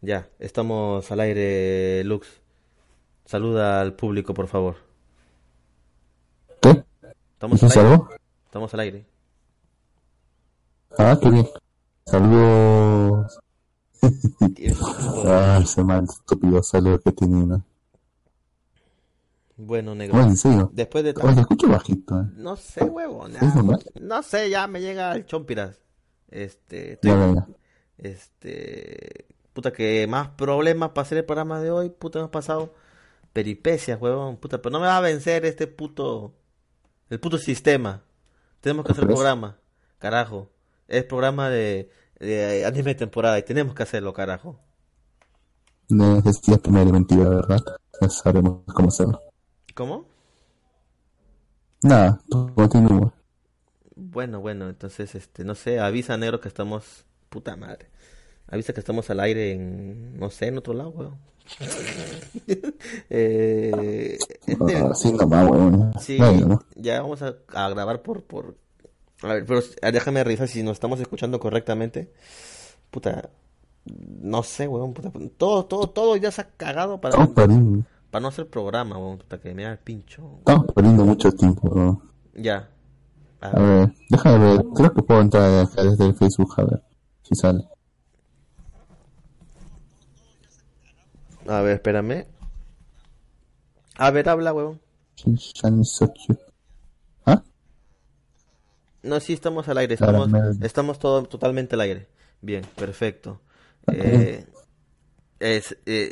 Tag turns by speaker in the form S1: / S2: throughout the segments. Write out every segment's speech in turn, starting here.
S1: Ya, estamos al aire, Lux. Saluda al público, por favor.
S2: ¿Qué?
S1: ¿Estamos al aire? Estamos al aire.
S2: Ah, qué bien. Saludos. ah, ese mal estúpido saludo que tenía.
S1: Bueno, negro.
S2: Bueno, en
S1: Después de
S2: Oye, escucho bajito. ¿eh?
S1: No sé, huevo. No sé, ya me llega el chompiras. Este.
S2: Ya,
S1: Este. Puta, que más problemas para hacer el programa de hoy. Puta, hemos pasado peripecias, huevón. Puta, pero no me va a vencer este puto. El puto sistema. Tenemos que hacer el programa. Carajo. Es programa de, de anime de temporada y tenemos que hacerlo, carajo.
S2: No es la primera mentira, ¿verdad? Ya sabemos cómo hacerlo.
S1: ¿Cómo?
S2: Nada, continúa.
S1: Bueno, bueno, entonces, este, no sé, avisa negro que estamos, puta madre. Avisa que estamos al aire en, no sé, en otro lado, weón. eh,
S2: este, sí, no weón.
S1: Sí, ya vamos a, a, grabar por, por... A ver, pero déjame revisar si nos estamos escuchando correctamente. Puta, no sé, weón. Puta, todo, todo, todo ya se ha cagado para para no hacer programa, hasta que me da el pincho.
S2: Estamos perdiendo mucho tiempo,
S1: Ya.
S2: A, ver. déjame ver. Creo que puedo entrar acá desde el Facebook a ver si sale.
S1: A ver, espérame. A ver, habla, huevón.
S2: ¿Ah?
S1: No, sí, estamos al aire. Estamos, estamos todo, totalmente al aire. Bien, perfecto. Eh, es, eh.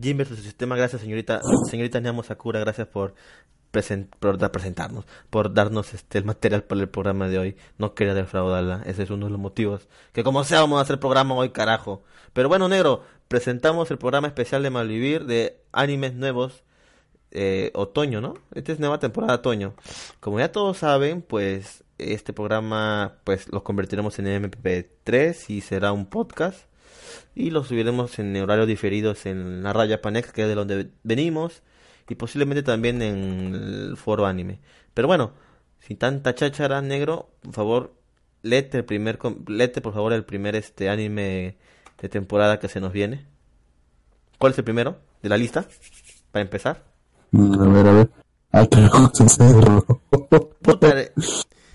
S1: Jim versus sistema, gracias señorita, señorita Niamo Sakura, gracias por, por presentarnos, por darnos este el material para el programa de hoy. No quería defraudarla, ese es uno de los motivos. Que como sea vamos a hacer programa hoy, carajo. Pero bueno, negro, presentamos el programa especial de Malvivir de animes nuevos eh, otoño, ¿no? Esta es nueva temporada otoño. Como ya todos saben, pues este programa pues lo convertiremos en MP3 y será un podcast y lo subiremos en horarios diferidos en la raya Panex, que es de donde venimos, y posiblemente también en el foro anime. Pero bueno, sin tanta cháchara negro, por favor, lete el primer lete por favor el primer este anime de temporada que se nos viene. ¿Cuál es el primero de la lista? Para empezar.
S2: Mm, a ver, a ver. Ay, que
S1: Puta,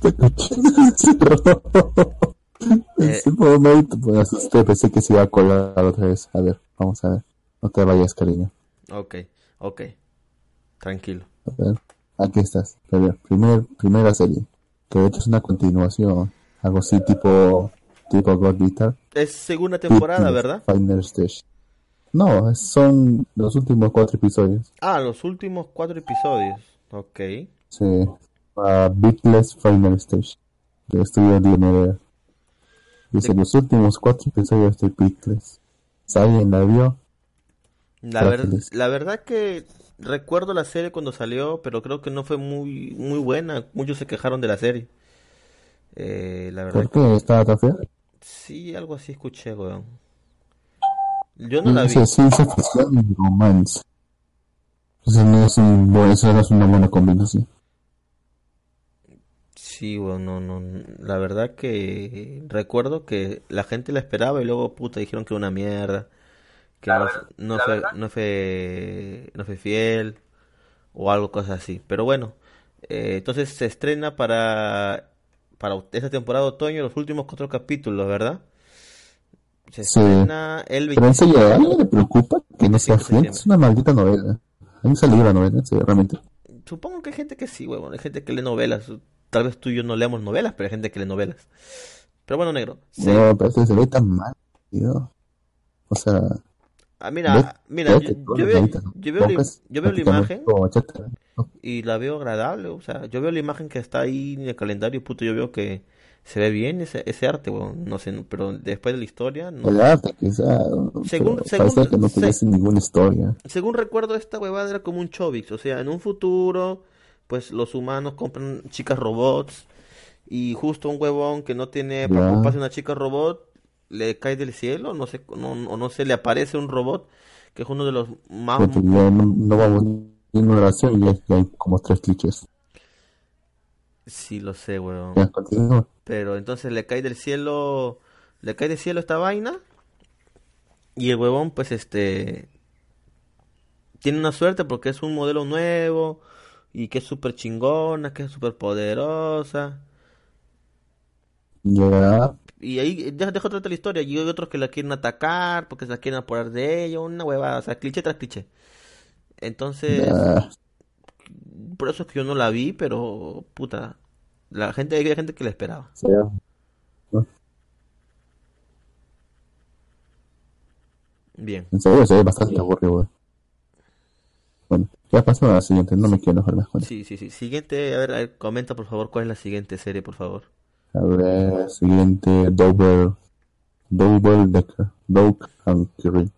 S2: Eh, no, pues asusté, pensé que se iba a colar otra vez. A ver, vamos a ver. No te vayas, cariño.
S1: Ok, ok. Tranquilo.
S2: A ver, aquí estás. A ver, primer, primera serie. Que de hecho es una continuación. Algo así tipo, tipo God Guitar.
S1: Es segunda temporada, ¿verdad?
S2: Final Stage. No, son los últimos cuatro episodios.
S1: Ah, los últimos cuatro episodios. Ok.
S2: Sí. Uh, Beatless Final Stage. De estudio de Dice, los últimos cuatro episodios de Picles. ¿Alguien la vio?
S1: La, ver, la verdad que recuerdo la serie cuando salió, pero creo que no fue muy muy buena. Muchos se quejaron de la serie. Eh, la verdad
S2: ¿Por qué? ¿Estaba tan fea?
S1: Sí, algo así escuché, weón. Yo no la vi.
S2: ficción y romance. Eso no es, un, eso no es una buena combinación.
S1: Sí, bueno, no, la verdad que recuerdo que la gente la esperaba y luego puta dijeron que era una mierda, que no, fue, no fue no fue fiel o algo cosas así. Pero bueno, eh, entonces se estrena para para esta temporada de otoño los últimos cuatro capítulos, ¿verdad?
S2: Se estrena el 25 Pero en me preocupa que no sea fiel, es una maldita novela. A mí me la novela, realmente.
S1: Supongo que hay gente que sí, huevón, hay gente que lee novelas tal vez tú y yo no leemos novelas, pero hay gente que lee novelas. Pero bueno, negro.
S2: No, pero se ve tan mal, tío. O sea.
S1: Ah, mira, mira, yo, veo, yo, veo, la, yo veo la imagen y la veo agradable, o sea, yo veo la imagen que está ahí en el calendario, puto, yo veo que se ve bien ese, ese arte, bueno, no sé, pero después de la historia, no.
S2: El arte, quizá, según, según, que no ninguna historia.
S1: Según recuerdo, esta huevada era como un Chobix, o sea, en un futuro pues los humanos compran chicas robots y justo un huevón que no tiene para comprarse una chica robot le cae del cielo, no sé, no, o no se le aparece un robot que es uno de los más...
S2: no, no vamos en una oración y hay como tres clichés.
S1: Sí, lo sé, huevón. Pero entonces le cae del cielo, le cae del cielo esta vaina Y el huevón, pues, este, tiene una suerte porque es un modelo nuevo y que es súper chingona, que es súper poderosa.
S2: Ya.
S1: Y ahí deja, deja otra la historia. Y hay otros que la quieren atacar porque se la quieren apurar de ella. Una huevada, o sea, cliché tras cliché. Entonces, por eso es que yo no la vi, pero puta, la gente, hay gente que la esperaba.
S2: Sí.
S1: Bien.
S2: En serio, se ve bastante aburrido, güey. Bueno, ya pasó a la siguiente, no me quiero enojar más con
S1: Sí, sí, sí. Siguiente, a ver, a ver, comenta por favor cuál es la siguiente serie, por favor.
S2: A ver, siguiente, Double, Double Decker, Doug and Kirill.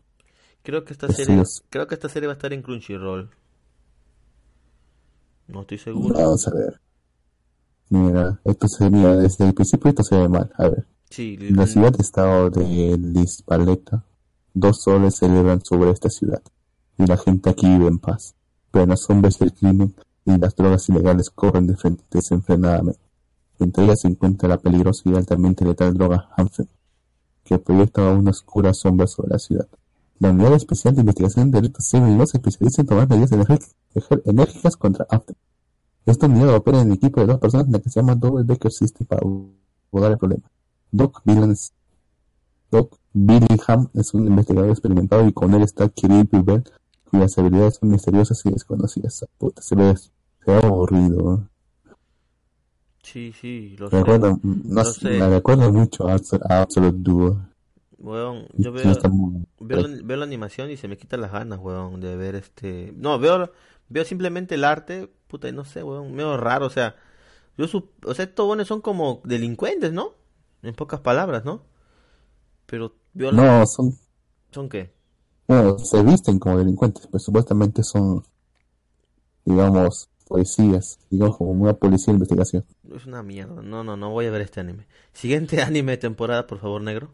S1: Creo que esta
S2: Así
S1: serie,
S2: es.
S1: creo que esta serie va a estar en Crunchyroll. No estoy seguro.
S2: Vamos a ver. Mira, esto se mira desde el principio esto se ve mal. A ver,
S1: Sí,
S2: la ciudad-estado de Lispaleta, dos soles celebran sobre esta ciudad, y la gente aquí vive en paz. Pero los hombres del crimen y las drogas ilegales corren de frente desenfrenadamente. Entre ellas se encuentra la peligrosa y altamente letal droga Hanfen, que proyecta una oscura sombra sobre la ciudad. La Unidad Especial de Investigación de Delitos Civiles se especializa en tomar medidas enérgicas contra Hanfen. Esta unidad opera en equipo de dos personas en la que se llama Double Decker System para abordar el problema. Doc Billings Doc Billingham es un investigador experimentado y con él está Kirill Pilber, cuyas habilidades son misteriosas y desconocidas. Puta, se ve, se ve aburrido.
S1: Sí, sí, lo
S2: Me
S1: sé.
S2: recuerda, no
S1: Lo
S2: sé,
S1: sé.
S2: me recuerda mucho a, a Absolute Duo.
S1: Weón, yo veo,
S2: muy-
S1: veo, la- veo la animación y se me quitan las ganas, weón, de ver este... No, veo, veo simplemente el arte, puta, y no sé, weón, medio raro, o sea, yo sup- o sea, estos weones son como delincuentes, ¿no? En pocas palabras, ¿no? Pero veo la...
S2: No, son,
S1: ¿Son qué?
S2: bueno, se visten como delincuentes, pues supuestamente son, digamos, policías, digamos, como una policía de investigación.
S1: Es una mierda, no, no, no voy a ver este anime. Siguiente anime de temporada, por favor, negro.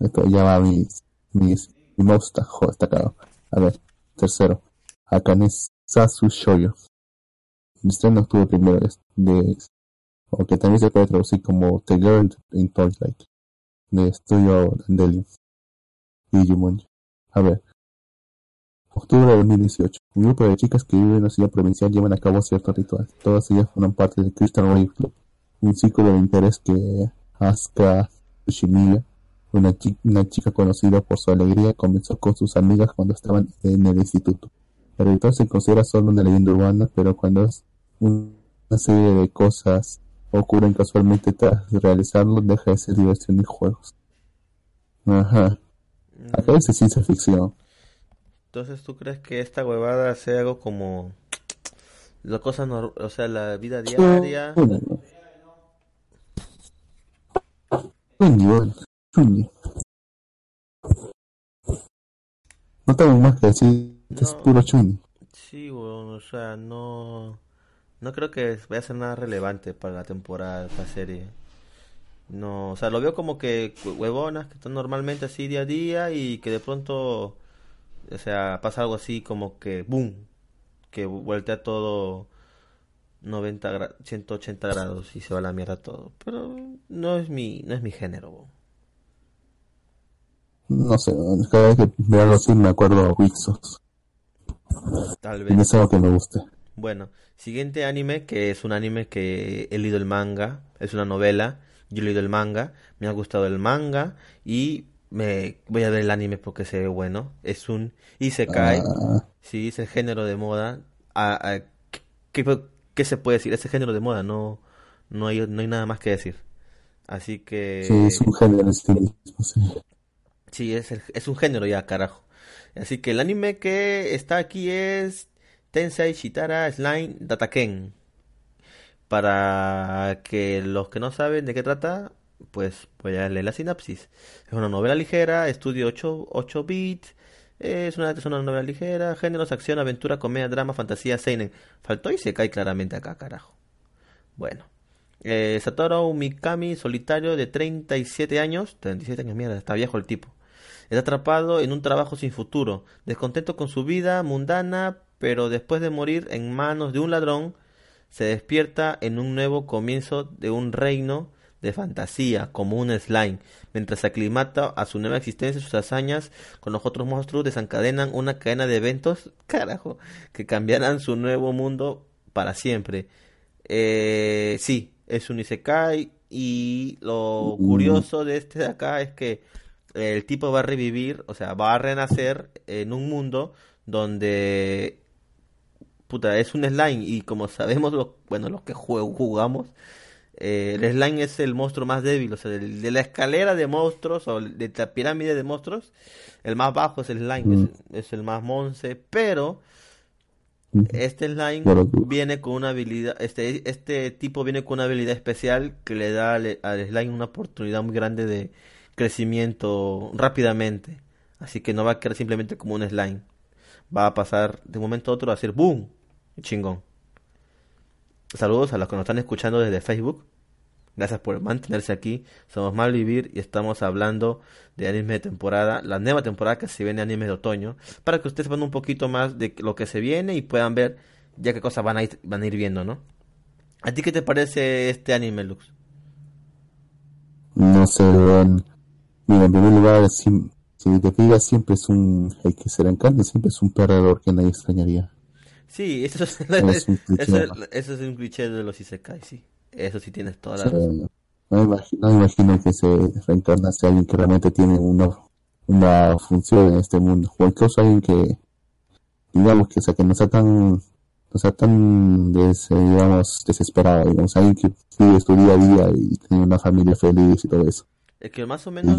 S2: Esto ya va mis, mis, mi mouse está, joder, está cagado. A ver, tercero, Akane Sasu Shoujo. El estreno octubre primero de, o que también se puede traducir como The Girl in Twilight, de estudio Dandelion Jumonji. A ver, octubre de 2018. Un grupo de chicas que viven en una ciudad provincial llevan a cabo cierto ritual. Todas ellas forman parte del Crystal Rave Club, un círculo de interés que Asuka Tsushimiya una, una chica conocida por su alegría comenzó con sus amigas cuando estaban en el instituto. El ritual se considera solo una leyenda urbana, pero cuando una serie de cosas ocurren casualmente tras realizarlo, deja de ser diversión y juegos. Ajá. Acá dice ciencia ficción.
S1: Entonces, ¿tú crees que esta huevada sea algo como la cosa, nor- o sea, la vida diaria?
S2: ¿no? No tengo más que decir, es
S1: No.
S2: puro chuño.
S1: Sí, weón, o sea, no, no creo que vaya a ser nada relevante para la temporada de esta serie. No, o sea, lo veo como que hue- huevonas que están normalmente así día a día y que de pronto, o sea, pasa algo así como que boom, que voltea todo 90 gra- 180 grados y se va a la mierda todo. Pero no es mi, no es mi género.
S2: No sé, cada vez que veo algo así me acuerdo a Wixos.
S1: Tal
S2: Y
S1: vez.
S2: no es algo que me guste.
S1: Bueno, siguiente anime, que es un anime que he leído el manga, es una novela, yo he leído el manga, me ha gustado el manga y me voy a ver el anime porque se ve bueno. Es un Isekai,
S2: Ah,
S1: sí, es el género de moda. Ah, ¿qué, qué- se puede decir? Es el género de moda, no, no hay, no hay nada más que decir. Así que...
S2: sí, es un género sí. Sí,
S1: es, el- es un género ya, carajo. Así que el anime que está aquí es Tensei Shitara Slime Dataken. Para que los que no saben de qué trata, pues voy a leer la sinapsis. Es una novela ligera, estudio 8, 8 bits. Es una, es una novela ligera, géneros, acción, aventura, comedia, drama, fantasía, seinen. Faltó y se cae claramente acá, carajo. Bueno. Eh, Satoru Mikami, solitario de 37 años. 37 años, mierda, está viejo el tipo. Está atrapado en un trabajo sin futuro, descontento con su vida mundana, pero después de morir en manos de un ladrón, se despierta en un nuevo comienzo de un reino de fantasía, como un slime. Mientras se aclimata a su nueva existencia, sus hazañas con los otros monstruos desencadenan una cadena de eventos, carajo, que cambiarán su nuevo mundo para siempre. Eh, sí, es un Isekai y lo curioso de este de acá es que el tipo va a revivir, o sea, va a renacer en un mundo donde puta, es un slime y como sabemos, lo, bueno, los que jugamos, eh, el slime es el monstruo más débil, o sea, de, la escalera de monstruos o de la pirámide de monstruos, el más bajo es el slime, es, el más monce, pero este slime viene con una habilidad, este, este tipo viene con una habilidad especial que le da al, al slime una oportunidad muy grande de crecimiento rápidamente. Así que no va a quedar simplemente como un slime. Va a pasar de un momento a otro a ser boom. Chingón. Saludos a los que nos están escuchando desde Facebook. Gracias por mantenerse aquí. Somos Mal Vivir y estamos hablando de anime de temporada, la nueva temporada que se viene anime de otoño, para que ustedes sepan un poquito más de lo que se viene y puedan ver ya qué cosas van a ir, van a ir viendo, ¿no? ¿A ti qué te parece este anime, Lux?
S2: No sé, Mira, en primer lugar, si, te fijas, siempre es un, el que se le encanta, siempre es un perdedor que nadie extrañaría.
S1: Sí, eso es, es, un eso, es un cliché de los Isekai, sí. Eso sí tienes toda la razón.
S2: No imagino, imagino que se reencarna a alguien que realmente tiene una, una función en este mundo. O incluso alguien que, digamos, que, sea, que no sea tan, no sea tan, des, digamos, desesperado. Digamos, alguien que vive su día a día y tiene una familia feliz y todo eso.
S1: Es que más o menos.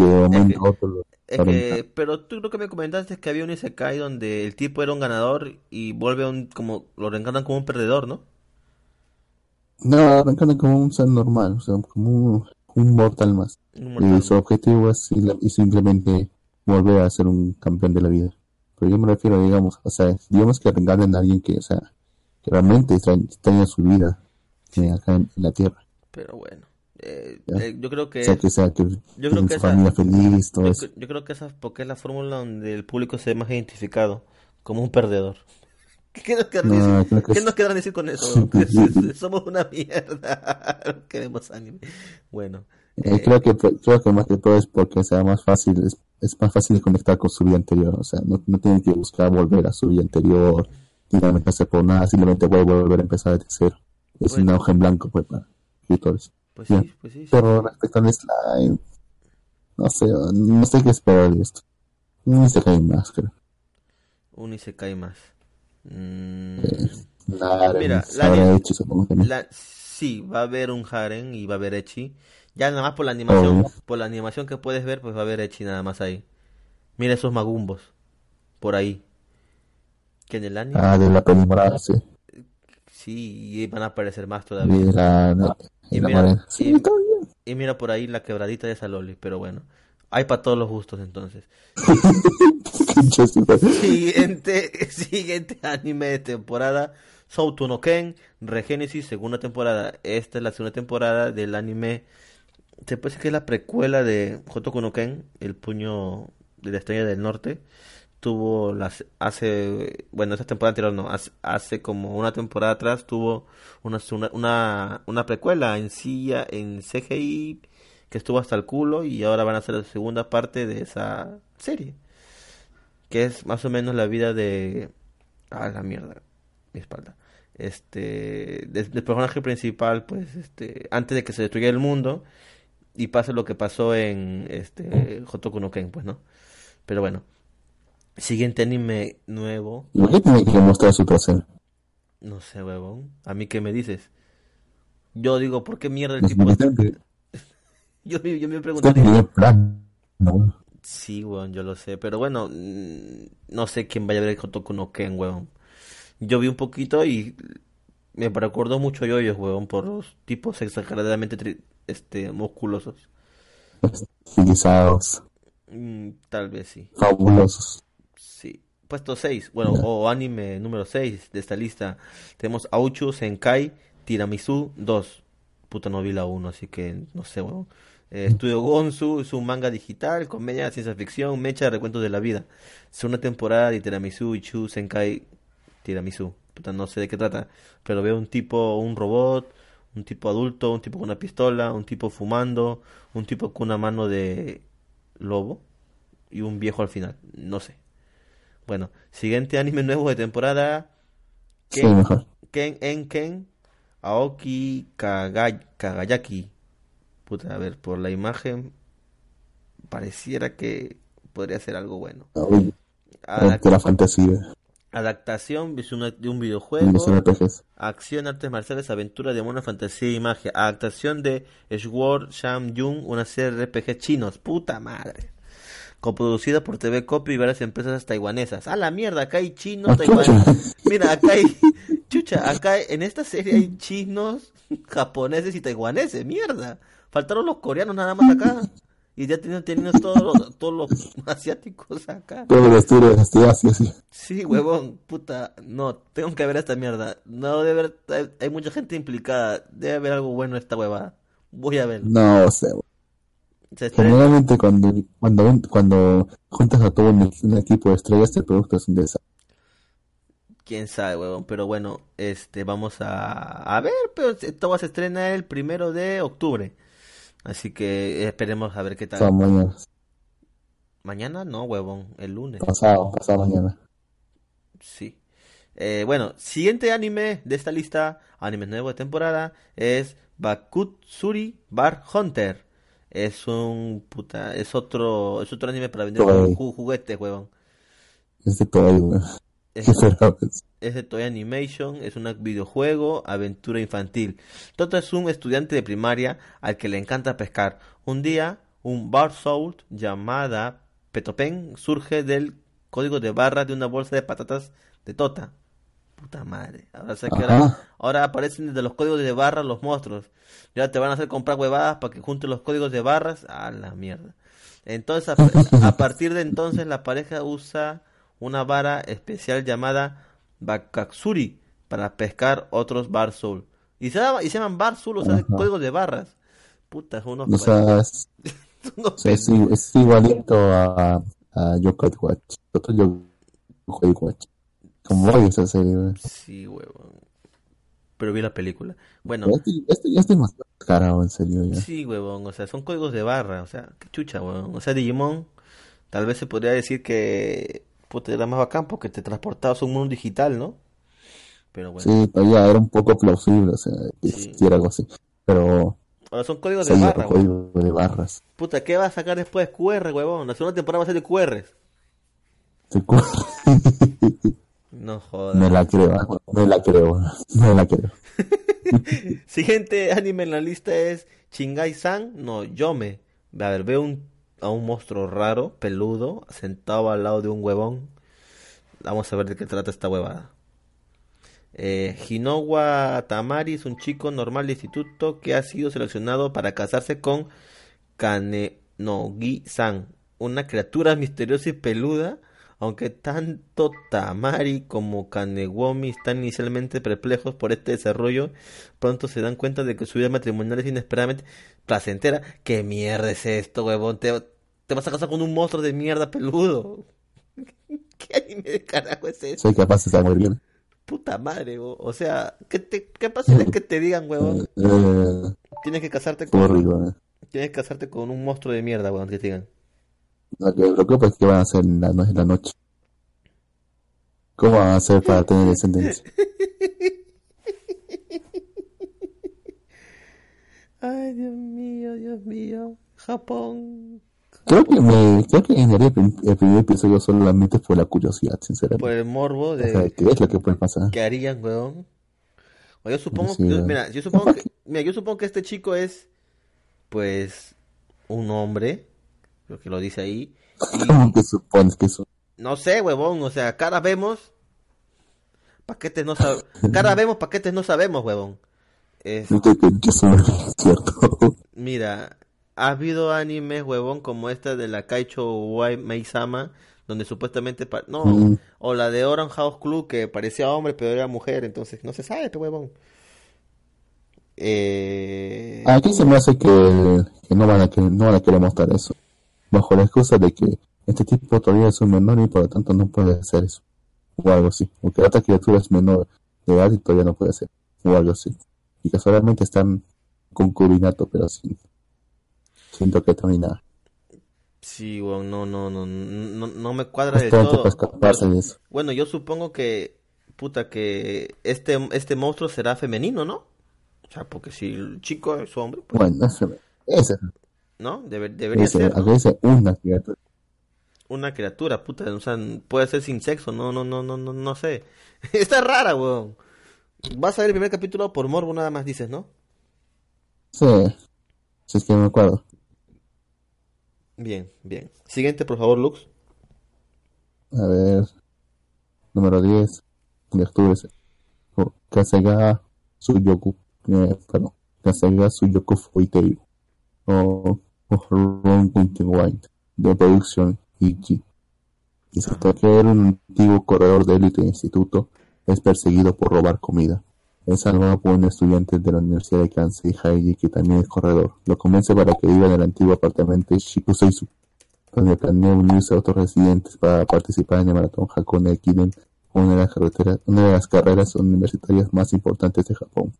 S1: pero tú lo que me comentaste es que había un Isekai donde el tipo era un ganador y vuelve un. como Lo reencarnan como un perdedor, ¿no?
S2: No, reencarnan como un ser normal, o sea, como un, mortal más. Y su objetivo es simplemente volver a ser un campeón de la vida. Pero yo me refiero, digamos, o sea, digamos que reencarnan a alguien que, o sea, que realmente extraña su vida acá en la tierra.
S1: Pero bueno. Eh, eh, yo creo que,
S2: yo creo que esa, feliz, todo
S1: yo, yo, creo que esa porque es la fórmula donde el público se ve más identificado como un perdedor. ¿Qué nos quedan decir? ¿Qué nos quedan decir con eso? somos una mierda. Queremos anime. Bueno.
S2: Eh, creo que creo que más que todo es porque sea más fácil es, es más fácil de conectar con su vida anterior, o sea, no, no tienen que buscar volver a su vida anterior, ni lamentarse por nada, simplemente puede volver a empezar desde cero. Es una hoja en blanco pues para escritores.
S1: Pues sí, pues sí.
S2: Pero respecto al slime, no sé, no sé qué esperar de esto. Un Isekai más, creo.
S1: Un Isekai más. Mm...
S2: Mira, la,
S1: sí, va a haber un harem y va a haber Echi. Ya nada más por la animación, por la animación que puedes ver, pues va a haber Echi nada más ahí. Mira esos magumbos por ahí. Que en el anime.
S2: Ah, de la película, sí.
S1: Sí, y van a aparecer más todavía.
S2: No,
S1: y, mira, y, mira por ahí la quebradita de Saloli, pero bueno. Hay para todos los gustos entonces. siguiente, siguiente anime de temporada. Souto no Ken, Regenesis, segunda temporada. Esta es la segunda temporada del anime. Se puede decir que es la precuela de Hotoku no Ken, el puño de la estrella del norte tuvo las hace bueno esa temporada anterior no hace, como una temporada atrás tuvo una una, una precuela en silla en CGI que estuvo hasta el culo y ahora van a hacer la segunda parte de esa serie que es más o menos la vida de ah la mierda mi espalda este del, personaje principal pues este antes de que se destruyera el mundo y pase lo que pasó en este Hotoku no Ken pues no pero bueno Siguiente anime nuevo.
S2: ¿Por qué tiene que mostrar su?
S1: No sé, huevón. ¿A mí qué me dices? Yo digo, ¿por qué mierda el tipo... yo, yo me pregunto...
S2: ¿no?
S1: Sí, huevón, yo lo sé. Pero bueno, mm, no sé quién vaya a ver el Hotoku no Ken, huevón. Yo vi un poquito y me recordó mucho yo yoyos, huevón, por los tipos exageradamente este, musculosos.
S2: Estilizados.
S1: Mm, tal vez sí.
S2: Fabulosos
S1: puesto 6, bueno, o anime número 6 de esta lista, tenemos Auchu Senkai Tiramisu 2. Puta novela 1, así que no sé, bueno. Eh, Estudio Gonzu es un manga digital, comedia, ciencia ficción, mecha de recuentos de la vida. Es una temporada de Tiramisu y Chu Senkai Tiramisu. Puta, no sé de qué trata, pero veo un tipo, un robot, un tipo adulto, un tipo con una pistola, un tipo fumando, un tipo con una mano de lobo y un viejo al final, no sé. Bueno, siguiente anime nuevo de temporada.
S2: Sí, mejor.
S1: Ken Enken Aoki Kaga- Kagayaki. Puta, a ver, por la imagen pareciera que podría ser algo bueno.
S2: Uy,
S1: Adac-
S2: de la fantasía.
S1: adaptación de de un videojuego. Acción, artes marciales, aventura, demonios, fantasía y magia. Adaptación de Sword Sham Jung, una serie de RPG chinos. Puta madre. Coproducida por TV Copy y varias empresas taiwanesas. A la mierda, acá hay chinos,
S2: Ah,
S1: taiwaneses. Mira, acá hay. Chucha, acá en esta serie hay chinos, japoneses y taiwaneses. Mierda. Faltaron los coreanos nada más acá. Y ya tienen todos los, todos los asiáticos acá.
S2: Todos los de Asia, sí.
S1: Sí, huevón, puta, no, tengo que ver esta mierda. No debe haber, hay, hay mucha gente implicada, debe haber algo bueno en esta huevada. Voy a ver.
S2: No,
S1: estrena,
S2: generalmente cuando, cuando, cuando juntas a todo un, un equipo de estrellas, el producto es un desastre.
S1: quién sabe, huevón, pero bueno, este, vamos a, a ver, pero esto se estrena el primero de octubre. Así que esperemos a ver qué tal.
S2: mañana,
S1: Mañana no, huevón, el lunes.
S2: pasado, pasado mañana.
S1: Sí. Eh, bueno, siguiente anime de esta lista, anime nuevo de temporada, es Bakutsuri Bar Hunter. Es un puta, es otro, es otro anime para vender
S2: Toei.
S1: ju- juguetes, huevón.
S2: Es de güey.
S1: Es, de Toei Animation, es un videojuego, aventura infantil. Toto es un estudiante de primaria al que le encanta pescar. Un día, un bar soul llamada Petopen surge del código de barras de una bolsa de patatas de Tota. Puta madre. Ahora sé que ahora, aparecen desde los códigos de barras los monstruos. Ya te van a hacer comprar huevadas para que junten los códigos de barras. A la mierda. Entonces, a, a partir de entonces, la pareja usa una vara especial llamada Bakatsuri para pescar otros bar soul. Y se, llama- y se llaman bar soul, o sea,
S2: Ajá.
S1: códigos de barras. Puta, es unos,
S2: O sea, es,
S1: unos
S2: o sea, es, es igualito a, a Yokai Watch. Otro Yokai Watch. Como odio esa serie, güey.
S1: Sí, huevón. Pero vi la película. Bueno,
S2: Este, este ya es demasiado caro, en serio, ya.
S1: sí, huevón. O sea, son códigos de barra. O sea, qué chucha, huevón. O sea, Digimon, tal vez se podría decir que puta, era más bacán porque te transportabas a un mundo digital, ¿no? Pero bueno.
S2: Sí, todavía era un poco plausible, o sea, que
S1: Sí.
S2: algo así. Pero,
S1: son códigos de barra,
S2: código de barras.
S1: Puta, ¿qué va a sacar después? QR, huevón. La segunda temporada va a ser de QRs.
S2: Se cu-
S1: No jodas.
S2: Me la creo, me la creo, me la creo.
S1: Siguiente anime en la lista es Shingai-san no Yome. A ver, veo un, a un monstruo raro, peludo, sentado al lado de un huevón. Vamos a ver de qué trata esta huevada. Eh, Hinowa Tamari es un chico normal de instituto que ha sido seleccionado para casarse con Kanenogi-san, una criatura misteriosa y peluda. Aunque tanto Tamari como Kanewomi están inicialmente perplejos por este desarrollo, pronto se dan cuenta de que su vida matrimonial es inesperadamente placentera. ¿Qué mierda es esto, huevón? Te, te vas a casar con un monstruo de mierda peludo. ¿Qué anime de carajo es eso?
S2: Soy capaz de estar muy bien.
S1: Puta madre, huevón. O sea, ¿qué, te, qué pasa es que te digan, huevón?
S2: Eh,
S1: Tienes que casarte con,
S2: eh.
S1: tienes que casarte con un monstruo de mierda, huevón, que te digan.
S2: Lo que preocupa es que van a hacer en la, en la noche. ¿Cómo van a hacer para tener descendencia?
S1: Ay, Dios mío, Dios mío. Japón.
S2: Creo que me, creo que en el, el primer episodio solamente por la curiosidad,
S1: Por
S2: sinceramente.
S1: el morbo
S2: O sea,
S1: de
S2: ¿qué es lo que puede pasar?
S1: que harían, weón. O yo supongo,
S2: Sí,
S1: yo-
S2: weón.
S1: mira, yo supongo que, mira, yo supongo que este chico es, pues, un hombre, lo que lo dice ahí.
S2: ¿Cómo que supones que eso?
S1: No sé, huevón, o sea, cara vemos, paquetes no sabemos, cara vemos, paquetes no sabemos, huevón. Es-. Mira, ha habido animes, huevón, como esta de la Kaicho Wai Meisama, donde supuestamente, pa- no,
S2: Mm.
S1: o la de Orange House Club, que parecía hombre, pero era mujer, entonces no se sabe, pe huevón. Eh...
S2: Aquí se me hace que, que no van a que no van a querer mostrar eso. Bajo la excusa de que este tipo todavía es un menor y por lo tanto no puede hacer eso. O algo así. O que la otra criatura es menor de edad y todavía no puede hacer. O algo así. Y casualmente están concubinato, pero sin, siento que ni nada.
S1: Sí, weón, no, no, no, no, no me cuadra de todo.
S2: de eso.
S1: Bueno, yo supongo que, puta, que este, este monstruo será femenino, ¿no? O sea, porque si el chico es hombre, pues,
S2: Bueno, ese, ese,
S1: ¿no? Debe- debería ser,
S2: una criatura.
S1: Una criatura, puta, o sea, puede ser sin sexo, no, no, no, no, no, no sé. Está rara, weón. Vas a ver el primer capítulo por morbo nada más, dices, ¿no?
S2: Sí, si es que me acuerdo.
S1: Bien, bien. Siguiente, por favor, Lux.
S2: A ver, número 10 de octubre. Kasega Suyoku, eh, perdón, Kasega Suyoku Foiteiru, o, o Ron White, de producción se trata que era un antiguo corredor de élite de instituto, es perseguido por robar comida. Es salvado por un estudiante de la Universidad de Kansai, Haiji, que también es corredor. Lo convence para que viva en el antiguo apartamento de Shikuseisu, donde planea unirse a otros residentes para participar en el maratón Hakone Ekiden, una de las carreteras, una de las carreras universitarias más importantes de Japón.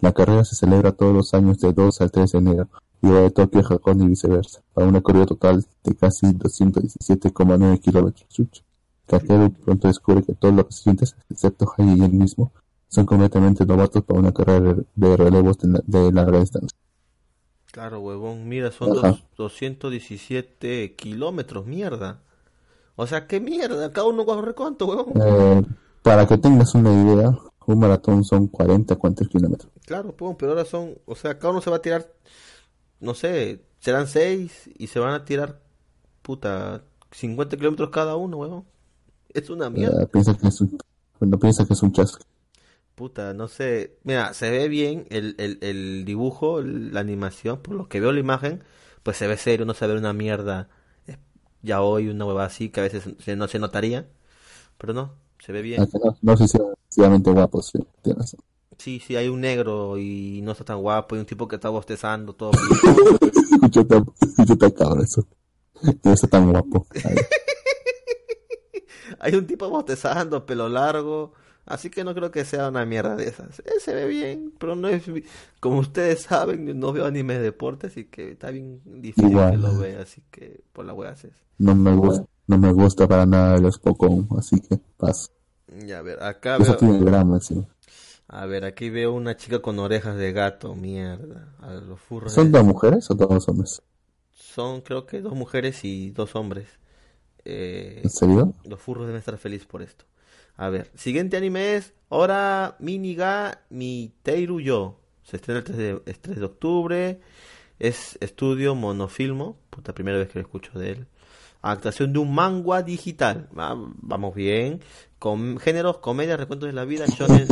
S2: La carrera se celebra todos los años de 2 al 3 de enero y va de Tokio a Hakone y viceversa, para una corrida total de casi 217,9 kilómetros. Kakeru pronto descubre que todos los residentes, excepto Haiji y él mismo, son completamente novatos para una carrera de relevos de, de larga distancia.
S1: Claro, huevón, mira, son dos- 217 kilómetros, mierda. O sea, ¿qué mierda? Cada uno corre cuánto, huevón.
S2: Eh, para que tengas una idea, un maratón son 40 cuantos kilómetros.
S1: Claro, pues, pero ahora son, o sea, cada uno se va a tirar, no sé, serán seis y se van a tirar, puta, 50 kilómetros cada uno, huevón. Es una mierda.
S2: Eh, piensa que es un, cuando piensa que es un chasco.
S1: Puta, no sé. Mira, se ve bien el, el, el dibujo, el- la animación, por lo que veo la imagen, pues se ve serio, no se ve una mierda eh, ya hoy, una hueva así, que a veces se- no se notaría, pero no, se ve bien.
S2: Ah, no, no sé si guapos, sí, tienes razón.
S1: Sí, sí, hay un negro y no está tan guapo, y un tipo que está bostezando, todo.
S2: Tan, escucha tan cabrón eso. No está tan guapo. Ay,
S1: Hay un tipo bostezando, pelo largo, así que no creo que sea una mierda de esas. Él se ve bien, pero no es, como ustedes saben, no veo anime de deporte, así que está bien difícil
S2: Igual.
S1: que lo vea, así que por la wea haces.
S2: No me gusta, no me gusta para nada los Pokémon, así que paso.
S1: Ya, a ver, acá
S2: Eso
S1: veo,
S2: tiene drama encima.
S1: A ver, aquí veo una chica con orejas de gato, mierda. A los furros
S2: ¿Son
S1: de-
S2: dos mujeres o dos hombres?
S1: son creo que dos mujeres y dos hombres. Eh,
S2: ¿En serio?
S1: Los furros deben estar felices por esto. A ver, siguiente anime es Ora Miniga Miteiru Yo. Se estrena el 3 de, es 3 de octubre. Es estudio monofilmo. Puta, primera vez que lo escucho de él. Adaptación de un manga digital. Va- vamos bien. Con géneros, comedia, recuentos de la vida. Shonen,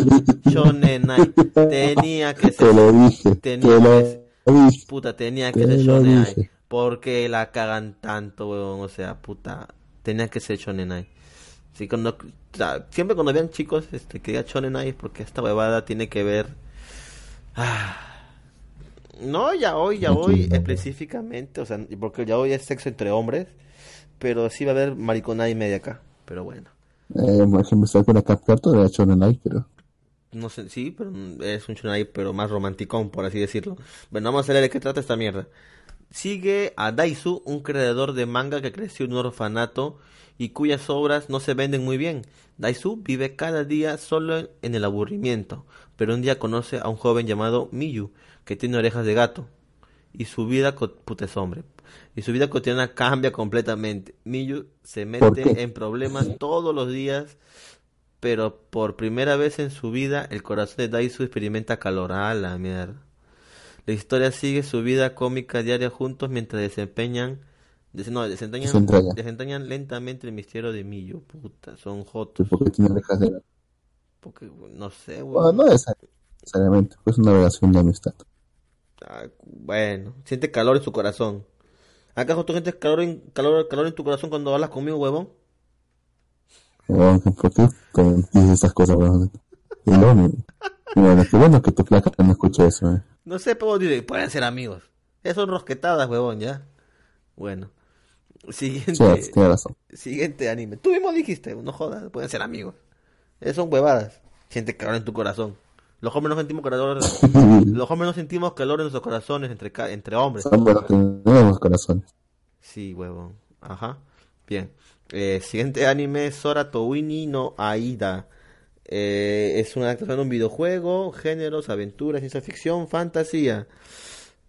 S1: shonen Tenía que
S2: Te
S1: ser.
S2: lo dije,
S1: Tenía
S2: te
S1: que
S2: lo dije.
S1: Puta, tenía que
S2: Te
S1: ser Shonen. Porque la cagan tanto, weón. O sea, puta. Tenía que ser Shonen. Sí, cuando, o sea, siempre cuando vean chicos este, que diga Shonen es porque esta huevada tiene que ver. Ah. No, ya hoy, ya hoy específicamente. O sea, porque ya hoy es sexo entre hombres. Pero sí va a haber mariconada y media acá. Pero bueno.
S2: Eh, ejemplo, saco una capcarta de Shonen Ai, pero
S1: No sé, sí, pero es un shonai, pero más romanticón, por así decirlo. Bueno, vamos a ver de qué trata esta mierda. Sigue a Daisu, un creador de manga que creció en un orfanato y cuyas obras no se venden muy bien. Daisu vive cada día solo en el aburrimiento, pero un día conoce a un joven llamado Miyu, que tiene orejas de gato. Y su vida, co- puta es hombre, y su vida cotidiana cambia completamente. Miyu se
S2: ¿Por
S1: mete
S2: qué?
S1: en problemas todos los días pero por primera vez en su vida el corazón de Daisu experimenta calor. A la mierda. La historia sigue su vida cómica diaria juntos mientras desempeñan, des- no, desentrañan,
S2: Desentraña.
S1: desentrañan lentamente el misterio de Millo. Puta, son jotos.
S2: porque tiene orejas de.
S1: Porque, no sé,
S2: Bueno, no es necesariamente, es una relación de amistad.
S1: Ah, bueno, siente calor en su corazón. ¿Acaso tú sientes calor en, calor, calor en tu corazón cuando hablas conmigo, huevón?
S2: ¿Por qué dices esas cosas, weón? Y y bueno, qué bueno que tu flaca no escuche eso, eh.
S1: No sé, pero dice, pueden ser amigos. Esas son rosquetadas, huevón, ya. Bueno. Siguiente.
S2: Sí, razón.
S1: Siguiente anime. Tú mismo dijiste, no jodas, pueden ser amigos. Esas son huevadas. Siente calor en tu corazón. Los hombres no sentimos calor, los hombres no sentimos calor en nuestros corazones entre, entre hombres.
S2: Tenemos corazones.
S1: Sí, huevón. Ajá. Bien. Eh, siguiente anime, Sora Towini no Aida. Eh, es una adaptación de un videojuego, géneros, aventuras, ciencia ficción, fantasía.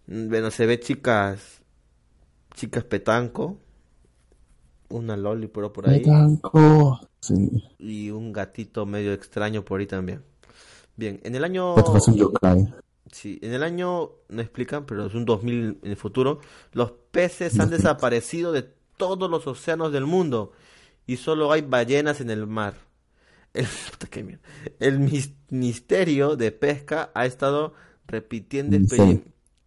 S1: Mm, Bueno, se ve chicas, chicas petanco, una loli por, por ahí
S2: Blanco. Sí.
S1: y un gatito medio extraño por ahí también. Bien, en el año. Sí, en el año, no explican, pero es un 2000 en el futuro, los peces han desaparecido de todos los océanos del mundo y solo hay ballenas en el mar. El, puta, qué mierda. El Ministerio de Pesca ha estado repitiendo.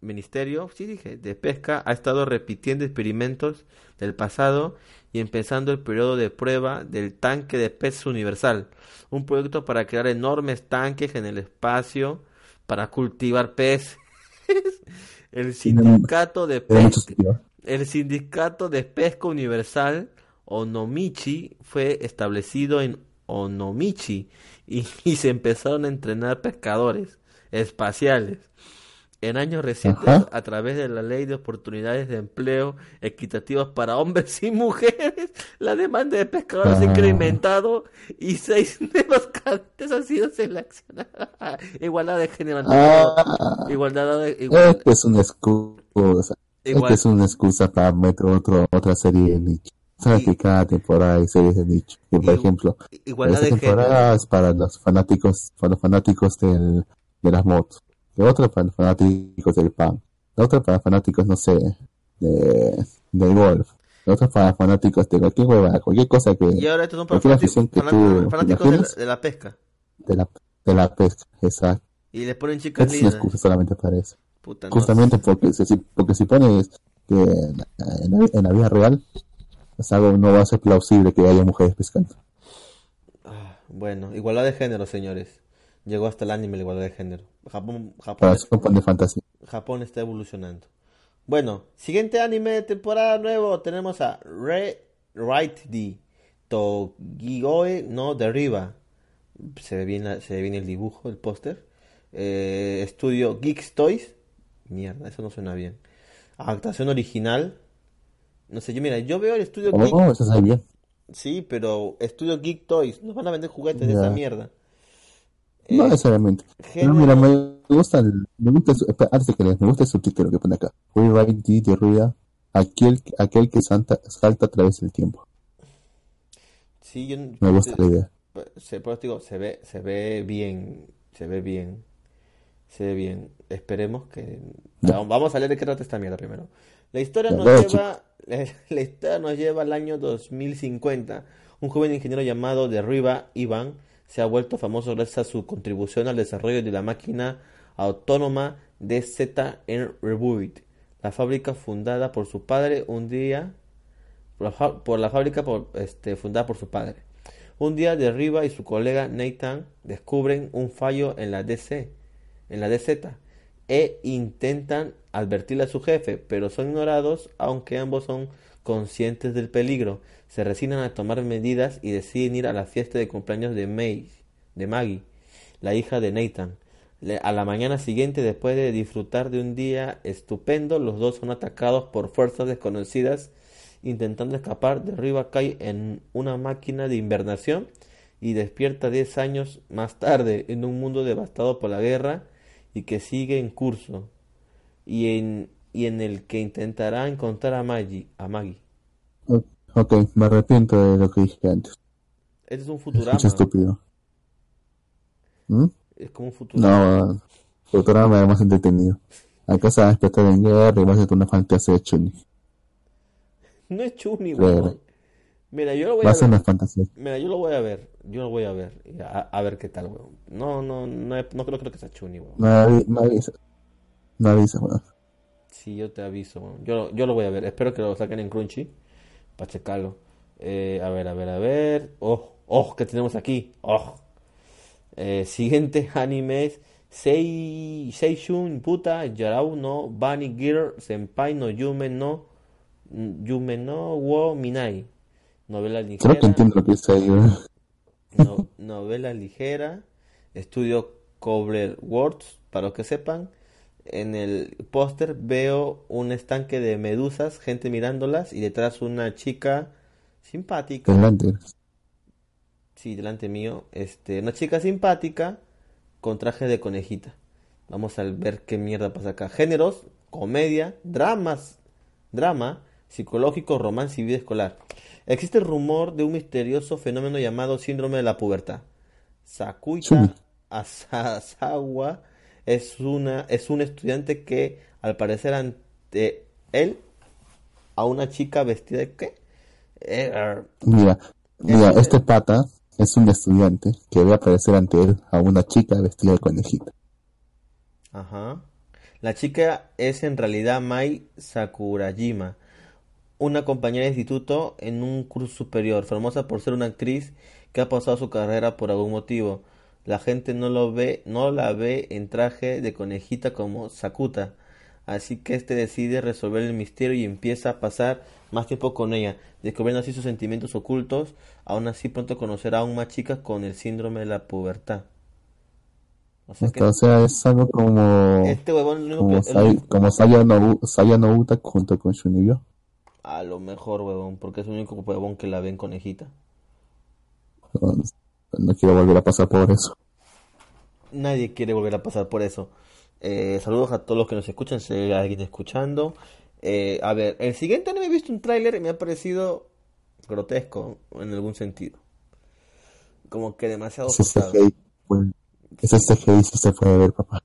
S2: Ministerio,
S1: sí dije, de Pesca ha estado repitiendo experimentos del pasado y empezando el periodo de prueba del tanque de peces universal, un proyecto para crear enormes tanques en el espacio para cultivar peces. El sindicato de pesca, el sindicato de pesca universal Onomichi fue establecido en Onomichi y, y se empezaron a entrenar pescadores espaciales. En años recientes,
S2: Ajá.
S1: a través de la ley de oportunidades de empleo equitativas para hombres y mujeres, la demanda de pescadores ha
S2: Ah.
S1: incrementado y seis nuevos candidatos han sido seleccionados. Igualdad de género.
S2: Ah.
S1: Igualdad de igual-
S2: Esta es una excusa.
S1: igual-
S2: Esta es una excusa para meter otro, otra serie de nicho. Sabes que cada temporada hay series de nicho. Y, por
S1: Y-
S2: ejemplo,
S1: igualdad
S2: esta
S1: de género.
S2: es para los fanáticos, para los fanáticos del, de las motos. La otra para fanáticos del pan. La otra para fanáticos, no sé, de, del golf. La otra para fanáticos de cualquier hueva, cualquier cosa que,
S1: Y ahora estos son para fanáticos,
S2: que
S1: fanáticos-
S2: tú
S1: fanáticos de la,
S2: imaginas.
S1: de la pesca.
S2: de la, de la pesca. Exacto.
S1: Y les ponen chicas
S2: Esta es
S1: lindas.
S2: solamente para eso.
S1: Puta, no
S2: Justamente porque si, porque si pones que en, en la, en la vida real, es algo, no va a ser plausible que haya mujeres pescando.
S1: Ah, Bueno, igualdad de género, señores. Llegó hasta el anime la igualdad de género. Japón, Japón,
S2: eso pone fantasía.
S1: Japón está evolucionando. Bueno, siguiente anime de temporada nuevo. Tenemos a Re Right D. Togigoe no Deriva. Se ve bien, la- se ve bien el dibujo, el póster. Eh, estudio Geeks Toys. Mierda, eso no suena bien. Adaptación original. No sé, yo mira, yo veo el estudio Geek.
S2: Oh, eso sabe bien.
S1: Sí, pero Estudio Geek Toys. Nos van a vender juguetes de esa mierda.
S2: No
S1: Eh,
S2: necesariamente. Mira, me gusta el, me gusta el, su- espera, antes que leas, me gusta el subtítulo que pone acá. Ride the de Ruida, aquel, aquel que santa, salta a través del tiempo.
S1: Sí, yo
S2: Me gusta la idea.
S1: se, digo, se ve, se ve bien, se ve bien, se ve bien. Esperemos que
S2: Ya.
S1: Vamos- a leer de qué trata esta mierda primero. La historia
S2: Ya,
S1: nos lleva, la historia nos lleva al año 2050. Un joven ingeniero llamado Derriba Ivan se ha vuelto famoso gracias a su contribución al desarrollo de la máquina autónoma DZN Reboot, la fábrica fundada por su padre un día por la, fábrica este, fundada por su padre. Un día Derriba y su colega Nathan descubren un fallo en la DC, en la DZ, e intentan advertirle a su jefe, pero son ignorados aunque ambos son conscientes del peligro. Se resignan a tomar medidas y deciden ir a la fiesta de cumpleaños de May, de Maggie, la hija de Nathan. A la mañana siguiente, después de disfrutar de un día estupendo, los dos son atacados por fuerzas desconocidas. Intentando escapar, Derriba cae en una máquina de invernación y despierta 10 años más tarde en un mundo devastado por la guerra y que sigue en curso y en, y en el que intentará encontrar a Maggie. A Maggie.
S2: Ok, me arrepiento de lo que dije antes.
S1: Este es un Futurama.
S2: escuché estúpido. ¿Mm?
S1: Es como un Futurama.
S2: No, Futurama era más entretenido. Acá se va a despertar en guerra y va a ser una fantasía de Chuni.
S1: No es Chuni, weón. Mira, yo lo voy
S2: Va
S1: a
S2: ser
S1: ver.
S2: una fantasía.
S1: Mira, yo lo voy a ver. Yo lo voy a ver. A, a ver qué tal, weón. No, no, no, es- no creo, creo que sea Chuni, weón.
S2: Me, avi- me avisa. Me avisa, weón.
S1: Sí, yo te aviso, weón. Yo, yo lo voy a ver. Espero que lo saquen en Crunchy. Para checarlo. Eh, a ver, a ver, a ver. Oh, oh, ¿qué tenemos aquí? Oh. Eh, siguiente animes. Sei, Seishun Puta Yarau no Bunny Girl Senpai no Yume no Yume no wo Minai. Novela
S2: Creo que
S1: ligera.
S2: entiendo lo que dice ahí, weón.
S1: No- novela ligera. Estudio Cobler Words, para los que sepan. En el póster veo un estanque de medusas, gente mirándolas y detrás una chica simpática.
S2: Delante.
S1: Sí, delante mío. Este, una chica simpática con traje de conejita. Vamos a ver qué mierda pasa acá. Géneros, comedia, dramas, drama, psicológico, romance y vida escolar. Existe el rumor de un misterioso fenómeno llamado síndrome de la pubertad. Sakuita Asasawa es una es un estudiante que al parecer ante él a una chica vestida de qué? Eh,
S2: Mira, mira, este pata es un estudiante que ve aparecer ante él a una chica vestida de conejita.
S1: Ajá. La chica es en realidad Mai Sakurajima, una compañera de instituto en un curso superior, famosa por ser una actriz que ha pasado su carrera por algún motivo. La gente no lo ve, no la ve en traje de conejita como Sakuta, así que este decide resolver el misterio y empieza a pasar más tiempo con ella, descubriendo así sus sentimientos ocultos. Aún así pronto conocerá a una chica con el síndrome de la pubertad. O sea que
S2: O sea, es algo como,
S1: este huevón
S2: como,
S1: que-
S2: Sai- como Saya no, Saya no Uta junto con Shunibyo.
S1: a lo mejor huevón, porque es el único huevón que la ve en conejita.
S2: No, quiero volver a pasar por eso.
S1: Nadie quiere volver a pasar por eso. Eh, saludos a todos los que nos escuchan, si hay alguien escuchando. Eh, a ver, el siguiente anime he visto un tráiler y me ha parecido grotesco en algún sentido. Como que demasiado
S2: Ese. CGI, pues, ese CGI sí se puede ver, papá.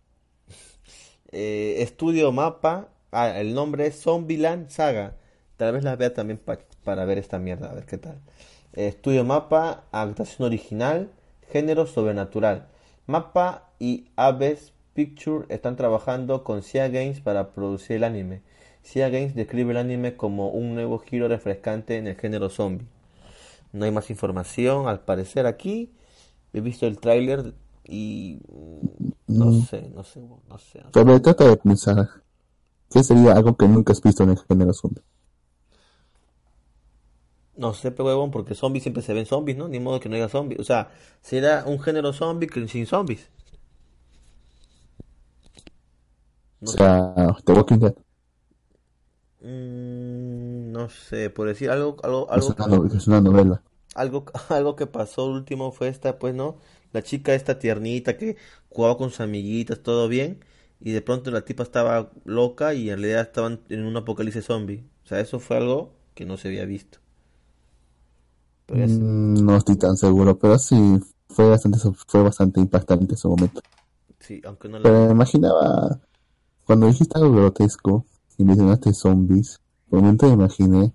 S1: Eh, estudio Mapa, ah, el nombre es Zombieland Saga. Tal vez la vea también pa- para ver esta mierda, a ver qué tal. Estudio Mapa, adaptación original, género sobrenatural. Mapa y Aves Picture están trabajando con Sia Games para producir el anime. Sia Games describe el anime como un nuevo giro refrescante en el género zombie. No hay más información, al parecer aquí. He visto el tráiler y no
S2: Mm.
S1: sé, no sé, no sé.
S2: Pero trata de pensar, ¿qué sería algo que nunca has visto en el género zombie?
S1: No sé, pe huevón, porque zombies siempre se ven zombies, ¿no? Ni modo que no haya zombies. O sea, será un género zombie que sin zombies.
S2: O sea, The Walking Dead.
S1: Mm, no sé, por decir algo, algo,
S2: Es
S1: algo,
S2: una, no- es una novela.
S1: algo, algo que pasó último fue esta, pues, ¿no? La chica esta tiernita que jugaba con sus amiguitas, todo bien, y de pronto la tipa estaba loca y en realidad estaban en un apocalipsis zombie. O sea, eso fue algo que no se había visto.
S2: Mm, No estoy tan seguro, pero sí fue bastante, fue bastante impactante ese momento.
S1: Sí, aunque no la
S2: Pero me imaginaba, cuando dijiste algo grotesco y mencionaste zombies, por un momento me imaginé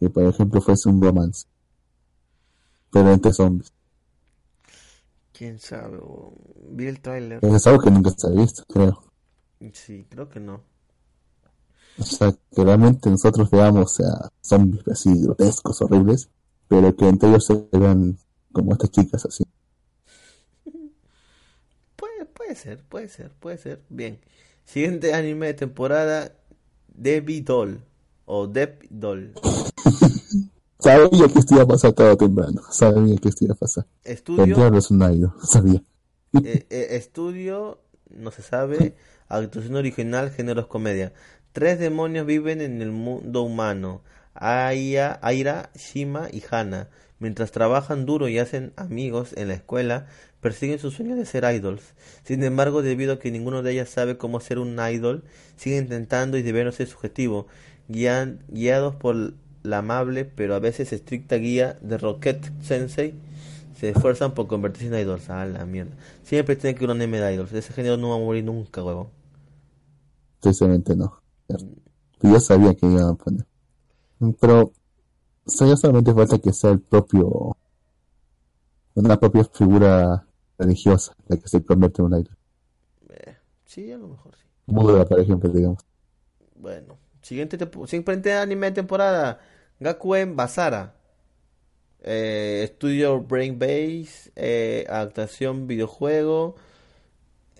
S2: que, por ejemplo, fuese un romance, pero entre zombies.
S1: quién sabe. Vi el tráiler.
S2: Es algo que nunca se ha visto, creo.
S1: Sí, creo que no.
S2: O sea, que realmente nosotros veamos o sea, zombies así grotescos, horribles, pero que entre ellos se vean como estas chicas así.
S1: Puede, puede ser, puede ser, puede ser. Bien. Siguiente anime de temporada, Debbie Doll. O Deb Doll.
S2: Sabía que esto iba a pasar tarde temprano, sabía que esto iba a pasar.
S1: Estudio,
S2: sabía.
S1: eh, eh, estudio, no se sabe. Actuación original, géneros comedia. Tres demonios viven en el mundo humano. Aya, Aira, Shima y Hana. Mientras trabajan duro y hacen amigos en la escuela, persiguen su sueño de ser idols. Sin embargo, debido a que ninguno de ellas sabe cómo ser un idol, siguen intentando y debiendo ser su objetivo, guian- guiados por la amable pero a veces estricta guía de Rocket Sensei, se esfuerzan por convertirse en idols. Ah, la mierda. Siempre tiene que un anime de idols. Ese género no va a morir nunca, huevón.
S2: Tristemente no. Yo sabía que iban a poner. Pero, ya solamente falta que sea el propio, una propia figura religiosa la que se convierte en un idol.
S1: Eh, sí, a lo mejor sí.
S2: Buda, por ejemplo, digamos.
S1: Bueno, siguiente, siguiente anime de temporada, Gakuen Basara. Eh, estudio Brain Base, eh, adaptación videojuego,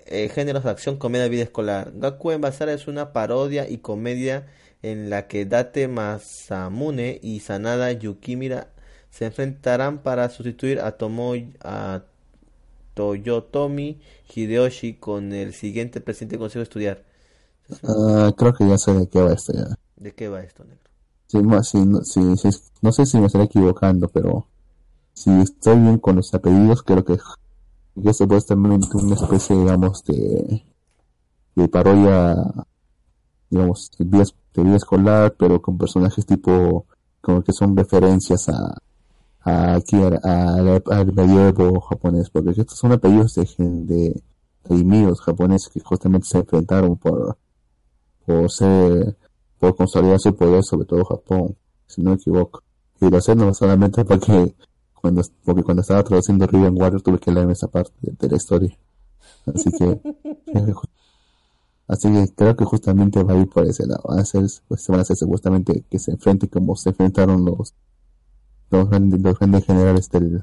S1: eh, géneros de acción, comedia, vida escolar. Gakuen Basara es una parodia y comedia en la que Date Masamune y Sanada Yukimura se enfrentarán para sustituir a Tomo, a Toyotomi Hideyoshi con el siguiente presidente del Consejo de Estudiar.
S2: Ah, creo que ya sé de qué va esto ya.
S1: ¿De qué va esto, negro?
S2: Sí, ma- sí, no, sí, no sé si me estaré equivocando, pero si estoy bien con los apellidos, creo que, ser una, una especie, digamos, de, de parodia, digamos, vida, de vida escolar, pero con personajes tipo, como que son referencias a, a a- al medievo japonés, porque estos son apellidos de, de redimidos japoneses que justamente se enfrentaron por, por ser, por consolidar su poder, sobre todo Japón, si no me equivoco. Y lo sé no solamente porque cuando, porque cuando estaba traduciendo Ribbon Warrior tuve que leerme esa parte de la historia. Así que, así que creo que justamente va a ir por ese lado. Van a ser, pues, van a hacer justamente que se enfrenten como se enfrentaron los, los grandes, los grandes generales del,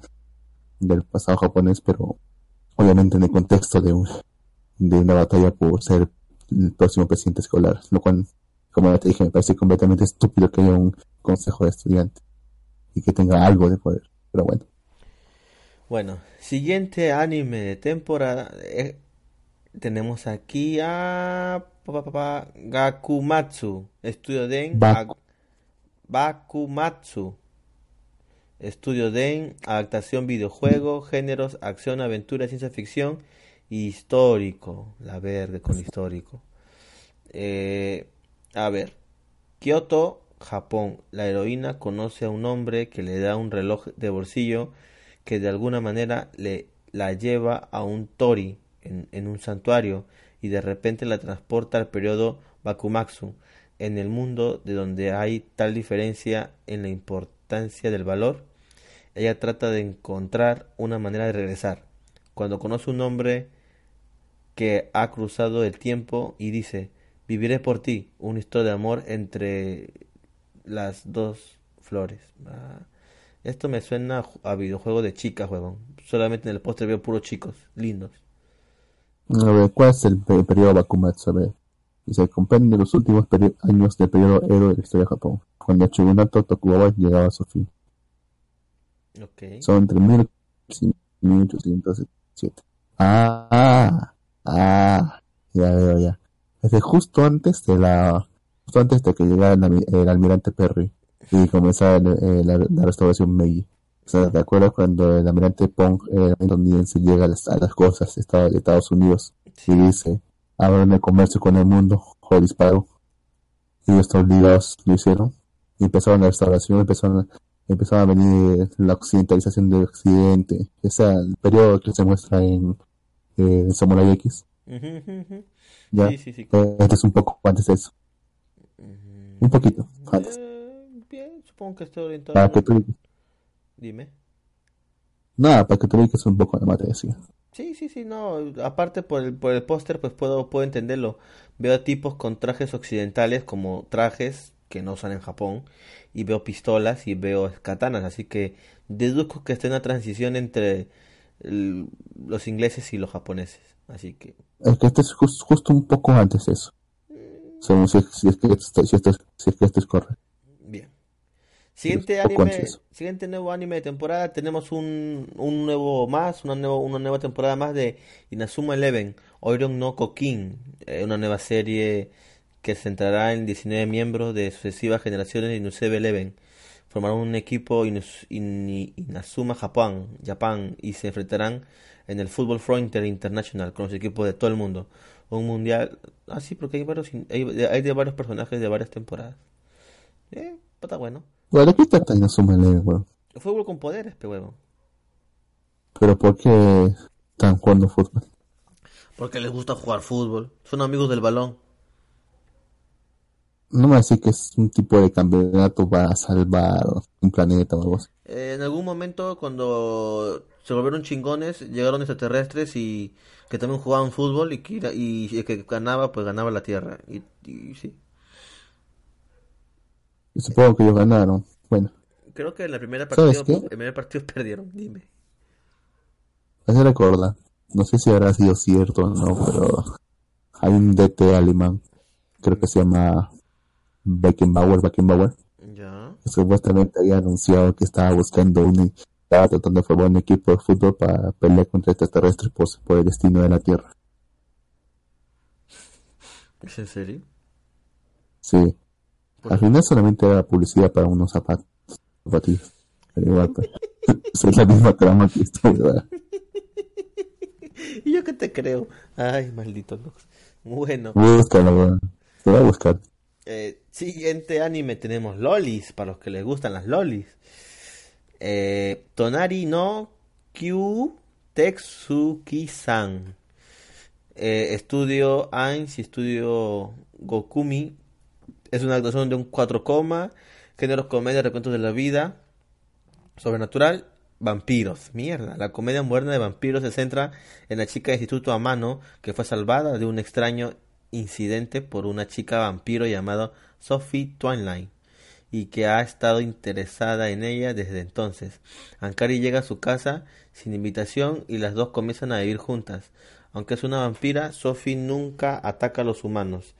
S2: del pasado japonés, pero obviamente en el contexto de un, de una batalla por ser el próximo presidente escolar, lo cual, como te dije, me parece completamente estúpido que haya un consejo de estudiantes y que tenga algo de poder. Pero bueno,
S1: Bueno, siguiente anime de temporada. eh, tenemos aquí a Gakumatsu, estudio a- Bakumatsu, estudio Den, adaptación videojuego, géneros, acción, aventura, ciencia ficción, histórico, la verde con histórico. Eh, a ver, Kioto, Japón. La heroína conoce a un hombre que le da un reloj de bolsillo que de alguna manera le la lleva a un tori en, un santuario y de repente la transporta al periodo Bakumatsu, en el mundo de donde hay tal diferencia en la importancia del valor. Ella trata de encontrar una manera de regresar. Cuando conoce un hombre que ha cruzado el tiempo y dice, viviré por ti, una historia de amor entre las dos flores. Ah, esto me suena a ju- a videojuego de chicas, huevón. Solamente en el póster veo puros chicos, lindos.
S2: ¿Cuál es el pe- periodo Bakumatsu? A ver, y se comprende los últimos años del periodo héroe de la historia de Japón, cuando el shogunato Tokugawa llegaba a su fin.
S1: Ok.
S2: Son entre 1000 y 1807. Ah, ah, ah, ya veo ya. Es de justo antes de la, justo antes de que llegara el, el almirante Perry y comenzara eh, la, la restauración Meiji. O sea, ¿te acuerdas cuando el almirante Pong, el estadounidense, llega a las, a las costas de Estados, Unidos y dice, abran el comercio con el mundo, o disparo? Y estos obligados lo hicieron. Y empezaron la restauración, empezaron a empezaba a venir la occidentalización del occidente. Ese es el periodo que se muestra en, eh, Samurai X.
S1: Ujú, ujú, ujú.
S2: Ya,
S1: Sí, sí, sí.
S2: Eh, este es un poco antes de eso. Un poquito antes.
S1: Eh, bien, supongo que estoy orientado.
S2: Para que tú,
S1: Dime.
S2: nada, para que tú ubiques un poco la materia, sí.
S1: Sí, sí, sí, no. Aparte por el, por el póster, pues puedo, puedo entenderlo. Veo tipos con trajes occidentales, como trajes que no usan en Japón, y veo pistolas y veo katanas, así que deduzco que está en una transición entre el- los ingleses y los japoneses. Así que,
S2: Es que este es jus- justo un poco antes de eso. Según si, si es que esto, si esto es, si es que esto es correcto.
S1: Siguiente anime, siguiente nuevo anime de temporada, tenemos un, un nuevo más, una nueva, una nueva temporada más de Inazuma Eleven, Oiron no Kokin, eh, una nueva serie que se centrará en 19 miembros de sucesivas generaciones de Inusebe Eleven. Formarán un equipo Inus- In- Inazuma Japan, Japan y se enfrentarán en el Football Frontier International con los equipos de todo el mundo. Un mundial, ah sí, porque hay varios, hay, hay de varios personajes de varias temporadas. Eh, está bueno.
S2: Bueno, ¿de qué trata Inazuma Eleven, weón?
S1: Fútbol con poderes, pe huevo.
S2: Pero ¿por qué están jugando fútbol?
S1: Porque les gusta jugar fútbol. Son amigos del balón.
S2: No me decís que es un tipo de campeonato para salvar un planeta o algo así.
S1: Eh, en algún momento, cuando se volvieron chingones, llegaron extraterrestres y que también jugaban fútbol y que, y el que ganaba, pues ganaba la Tierra. Y, y sí.
S2: Y supongo que ellos ganaron. Bueno,
S1: Creo que en la primera
S2: ¿Sabes
S1: partido,
S2: qué?
S1: el primer partido perdieron. Dime.
S2: me hace recordar. No sé si habrá sido cierto o no, pero hay un DT alemán, creo que se llama Beckenbauer, Beckenbauer,
S1: Ya.
S2: que supuestamente había anunciado que estaba buscando un, estaba tratando de formar un equipo de fútbol para pelear contra extraterrestres por, por el destino de la Tierra.
S1: ¿Es en serio?
S2: Sí. Al final solamente era publicidad para unos zapatos. Igual, pues, es la misma trama que estoy, ¿verdad?
S1: ¿Y yo qué te creo? Ay, maldito Lux. Bueno,
S2: Búscalo. Te voy a buscar.
S1: eh, siguiente anime tenemos Lolis, para los que les gustan las Lolis. Eh, Tonari no Kyu Tetsuki-san. Eh, estudio Ains y estudio Gokumi. Es una actuación de un 4 coma. Géneros comedia, recuentos de la vida. Sobrenatural, vampiros. Mierda. La comedia moderna de vampiros se centra en la chica de instituto Amano que fue salvada de un extraño incidente por una chica vampiro llamada Sophie Twilight y que ha estado interesada en ella desde entonces. Ankari llega a su casa sin invitación y las dos comienzan a vivir juntas. Aunque es una vampira, Sophie nunca ataca a los humanos,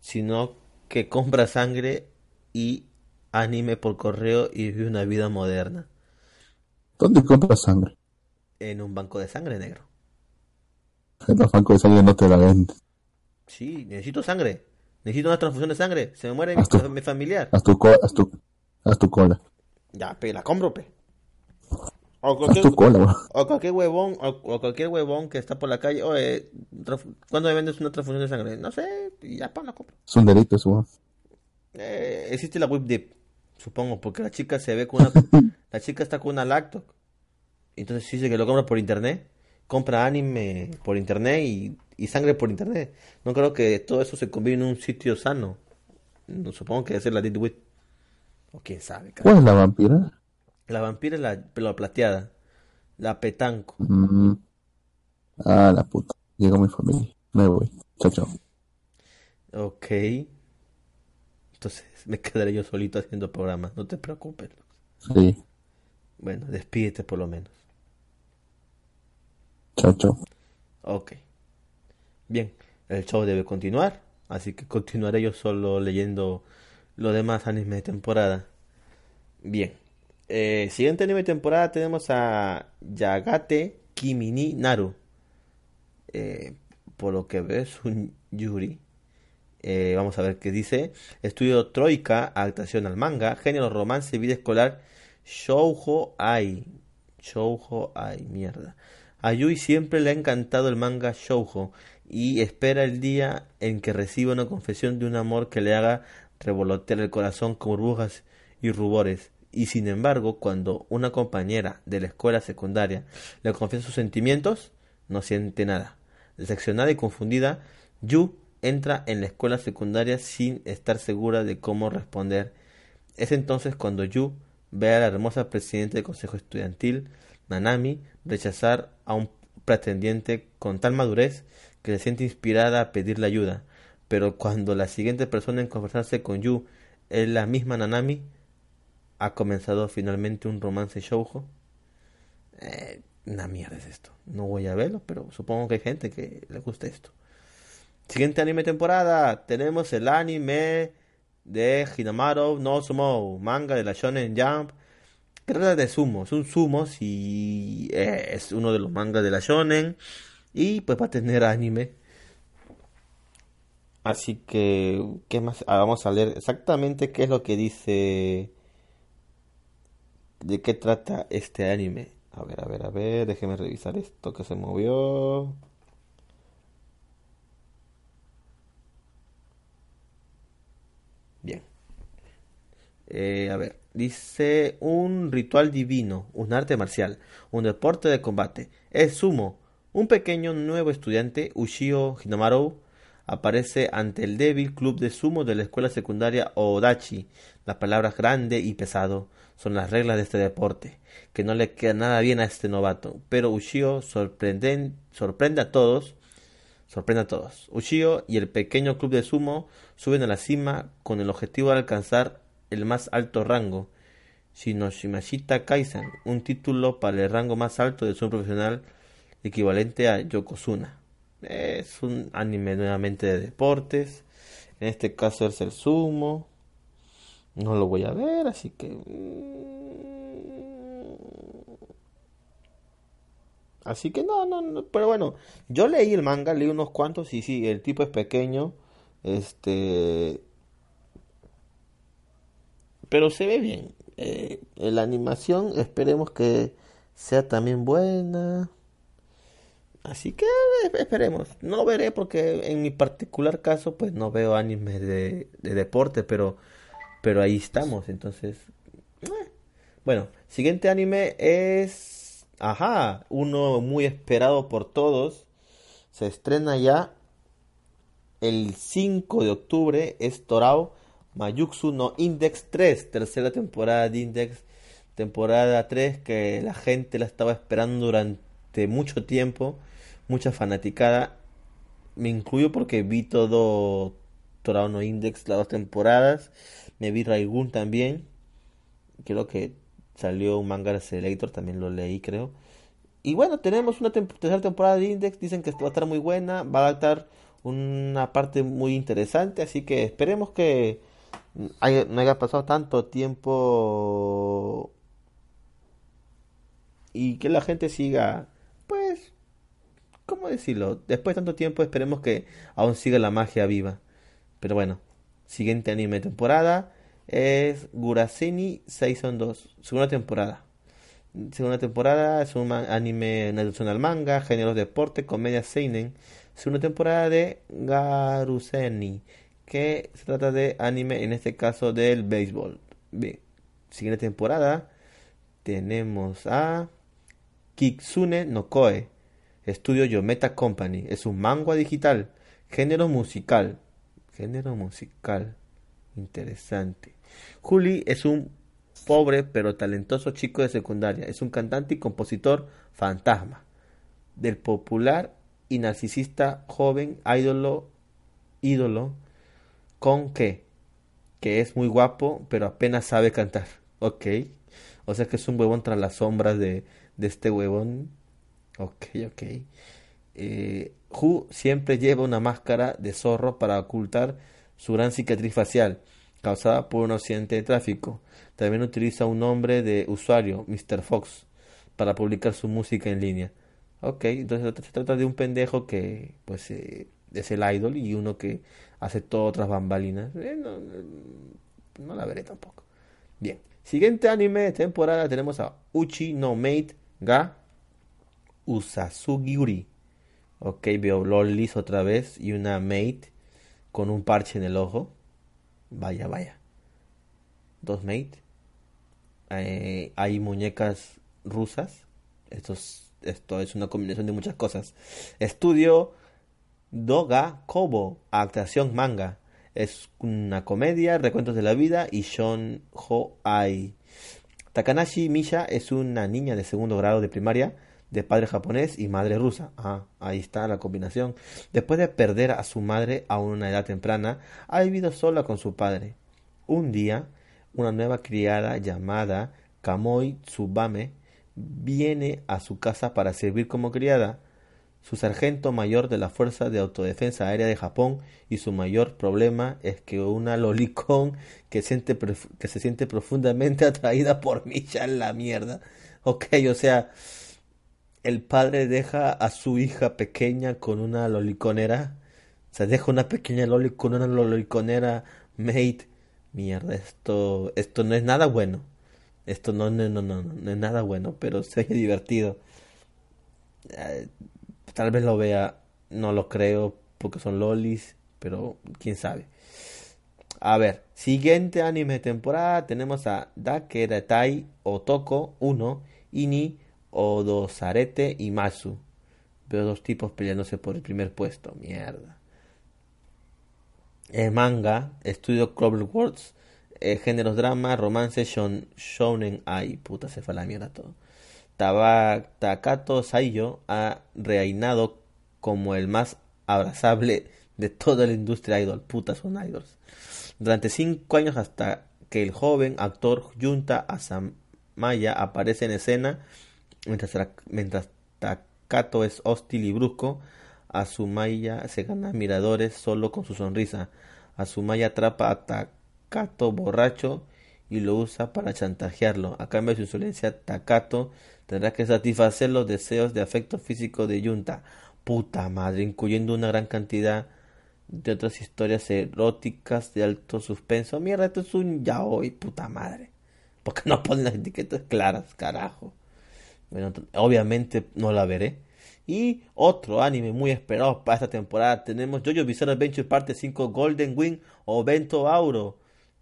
S1: sino que compra sangre y anime por correo y vive una vida moderna
S2: ¿Dónde compras sangre?
S1: en un banco de sangre negro.
S2: El banco de sangre no te la vende.
S1: Sí, necesito sangre. Necesito una transfusión de sangre. Se me muere mi,
S2: Haz tu-
S1: mi familiar.
S2: Haz tu, haz tu, haz tu cola.
S1: Ya, pe, la compro, pe. O cualquier,
S2: tu cola,
S1: o cualquier huevón, o, o cualquier huevón que está por la calle. Oye, ¿cuándo me vendes una transfusión de sangre? No sé, ya, pa, la compro.
S2: Es un delito eso.
S1: Eh, existe la whip dip, supongo, porque la chica se ve con una... la chica está con una lacto. Entonces dice que lo compra por internet. Compra anime por internet y, y sangre por internet. No creo que todo eso se combine en un sitio sano. No, supongo que debe ser la deep web. O quién sabe.
S2: ¿Cuál es la vampira?
S1: La vampira es la pelo plateada. La petanco.
S2: Mm. Ah, la puta. Llegó mi familia. Me voy. Chao, chao.
S1: Ok. Entonces me quedaré yo solito haciendo programas. No te preocupes.
S2: Sí.
S1: Bueno, despídete por lo menos.
S2: Chao, chao.
S1: Ok. Bien, el show debe continuar, así que continuaré yo solo leyendo los demás animes de temporada. Bien. Eh, siguiente anime temporada tenemos a Yagate Kimini Naru. Eh, por lo que veo es un Yuri. Eh, vamos a ver qué dice. Estudio Troika, adaptación al manga, género romance, vida escolar, Shoujo Ai. Shoujo Ai, mierda. A Yui siempre le ha encantado el manga Shoujo y espera el día en que reciba una confesión de un amor que le haga revolotear el corazón con burbujas y rubores. Y sin embargo, cuando una compañera de la escuela secundaria le confiesa sus sentimientos, no siente nada. Decepcionada y confundida, Yu entra en la escuela secundaria sin estar segura de cómo responder. Es entonces cuando Yu ve a la hermosa presidenta del consejo estudiantil, Nanami, rechazar a un pretendiente con tal madurez que se siente inspirada a pedirle ayuda. Pero cuando la siguiente persona en conversarse con Yu es la misma Nanami, ha comenzado finalmente un romance shoujo. Eh, una mierda es esto. No voy a verlo, pero supongo que hay gente que le gusta esto. Siguiente anime temporada. Tenemos el anime de Hinamaru no Sumo, manga de la Shonen Jump. Que trata de sumo, es un sumo y eh, es uno de los mangas de la Shonen. Y pues va a tener anime. Así que, ¿qué más? Ah, vamos a leer exactamente qué es lo que dice. ¿De qué trata este anime? A ver, a ver, a ver, déjeme revisar esto que se movió. Bien. Eh, a ver, dice un ritual divino, un arte marcial, un deporte de combate. Es sumo. Un pequeño nuevo estudiante, Ushio Hinamaru, aparece ante el débil club de sumo de la escuela secundaria Odachi. Las palabras grande y pesado son las reglas de este deporte, que no le queda nada bien a este novato. Pero Ushio sorprende, sorprende a todos sorprende a todos. Ushio y el pequeño club de sumo suben a la cima con el objetivo de alcanzar el más alto rango, Shinoshimashita Kaisan, un título para el rango más alto de sumo profesional equivalente a Yokozuna. Es un anime nuevamente de deportes, en este caso es el sumo. No lo voy a ver, así que... Así que no, no, no, pero bueno, yo leí el manga, leí unos cuantos y sí, el tipo es pequeño, este, pero se ve bien. Eh, la animación esperemos que sea también buena. Así que eh, esperemos. No lo veré porque en mi particular caso pues no veo anime de, de deporte, pero, pero ahí estamos. Entonces, eh. bueno, siguiente anime es, ajá, uno muy esperado por todos. Se estrena ya el 5 de octubre, es Torao Mayuxu no Index 3, tercera temporada de Index, temporada 3 que la gente la estaba esperando durante mucho tiempo, mucha fanaticada. Me incluyo porque vi todo Torao no Index las dos temporadas, me vi Raigun también, creo que salió un manga Selector, también lo leí creo. Y bueno, tenemos una tercera temporada de Index, dicen que va a estar muy buena, va a estar una parte muy interesante, así que esperemos que no haya pasado tanto tiempo y que la gente siga, pues, ¿cómo decirlo? Después de tanto tiempo esperemos que aún siga la magia viva. Pero bueno, siguiente anime temporada es Guraseni Season 2, segunda temporada. Segunda temporada es un anime al manga, géneros deporte, comedia seinen. Segunda temporada de Garuseni que se trata de anime, en este caso del béisbol. Siguiente temporada tenemos a Kitsune no Koe, estudio Yometa Company. Es un manga digital, género musical. Género musical, interesante. Juli es un pobre pero talentoso chico de secundaria. Es un cantante y compositor fantasma. Del popular y narcisista joven ídolo, ídolo con qué? Que es muy guapo, pero apenas sabe cantar. Ok. O sea que es un huevón tras las sombras de, de este huevón. Ok, ok. Eh, Hu siempre lleva una máscara de zorro para ocultar su gran cicatriz facial causada por un accidente de tráfico. También utiliza un nombre de usuario, Mr. Fox, para publicar su música en línea. Ok, entonces se trata de un pendejo que pues eh, es el idol y uno que hace todo otras bambalinas. Eh, no, la veré tampoco. Bien. Siguiente anime de temporada tenemos a Uchi no Mate ga Usasugiuri. Ok, veo lolis otra vez y una mate con un parche en el ojo. Vaya, vaya. Dos mate. Eh, hay muñecas rusas. Esto es, esto es una combinación de muchas cosas. Estudio Doga Kobo, actuación manga. Es una comedia, recuentos de la vida y Shon Ho Ai. Takanashi Misha es una niña de segundo grado de primaria, de padre japonés y madre rusa. Ah, ahí está la combinación. Después de perder a su madre a una edad temprana, ha vivido sola con su padre. Un día, una nueva criada llamada Kamoi Tsubame viene a su casa para servir como criada su sargento mayor de la Fuerza de Autodefensa Aérea de Japón y su mayor problema es que una lolicón que, siente, que se siente profundamente atraída por Misha en la mierda. Ok, o sea, el padre deja a su hija pequeña con una loliconera. O sea, deja una pequeña loli con una loliconera mate. Mierda, esto, esto no es nada bueno. Esto no, no, no, no, no es nada bueno, pero se ve divertido. Eh, Tal vez lo vea, no lo creo porque son lolis, pero quién sabe. A ver, siguiente anime de temporada tenemos a Dakedatai Otoko 1, Ini, Odosarete y Masu. Veo dos tipos peleándose por el primer puesto. Mierda. Manga, estudio Cloverworks, eh, géneros drama, romance, shon, shonen ai. Puta, se fue la mierda todo. Takato Saiyo ha reinado como el más abrazable de toda la industria idol. Puta, son idols. Durante cinco años hasta que el joven actor Junta Asamaya aparece en escena, mientras, Takato es hostil y brusco, Asumaya se gana miradores solo con su sonrisa. Asumaya atrapa a Takato borracho y lo usa para chantajearlo. A cambio de su insolencia, Takato tendrá que satisfacer los deseos de afecto físico de Yunta. Puta madre, incluyendo una gran cantidad de otras historias eróticas de alto suspenso. Mierda, esto es un yaoi, puta madre. Porque no ponen las etiquetas claras, carajo. Bueno, obviamente no la veré. Y otro anime muy esperado para esta temporada tenemos Jojo Bizarre Adventure parte 5 Golden Wing o Vento Auro.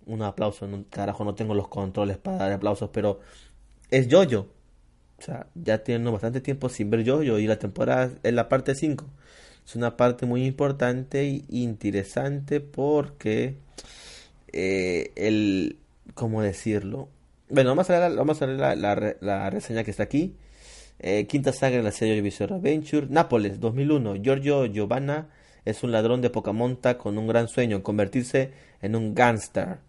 S1: Un aplauso, carajo, no tengo los controles para dar aplausos, pero es Jojo. O sea, ya tengo bastante tiempo sin ver Jojo y la temporada es la parte 5. Es una parte muy importante e interesante porque eh, el, ¿cómo decirlo? Bueno, vamos a ver, la, reseña que está aquí. Eh, quinta saga de la serie Visor Adventure. Nápoles, 2001. Giorgio Giovanna es un ladrón de poca monta con un gran sueño, convertirse en un gangster.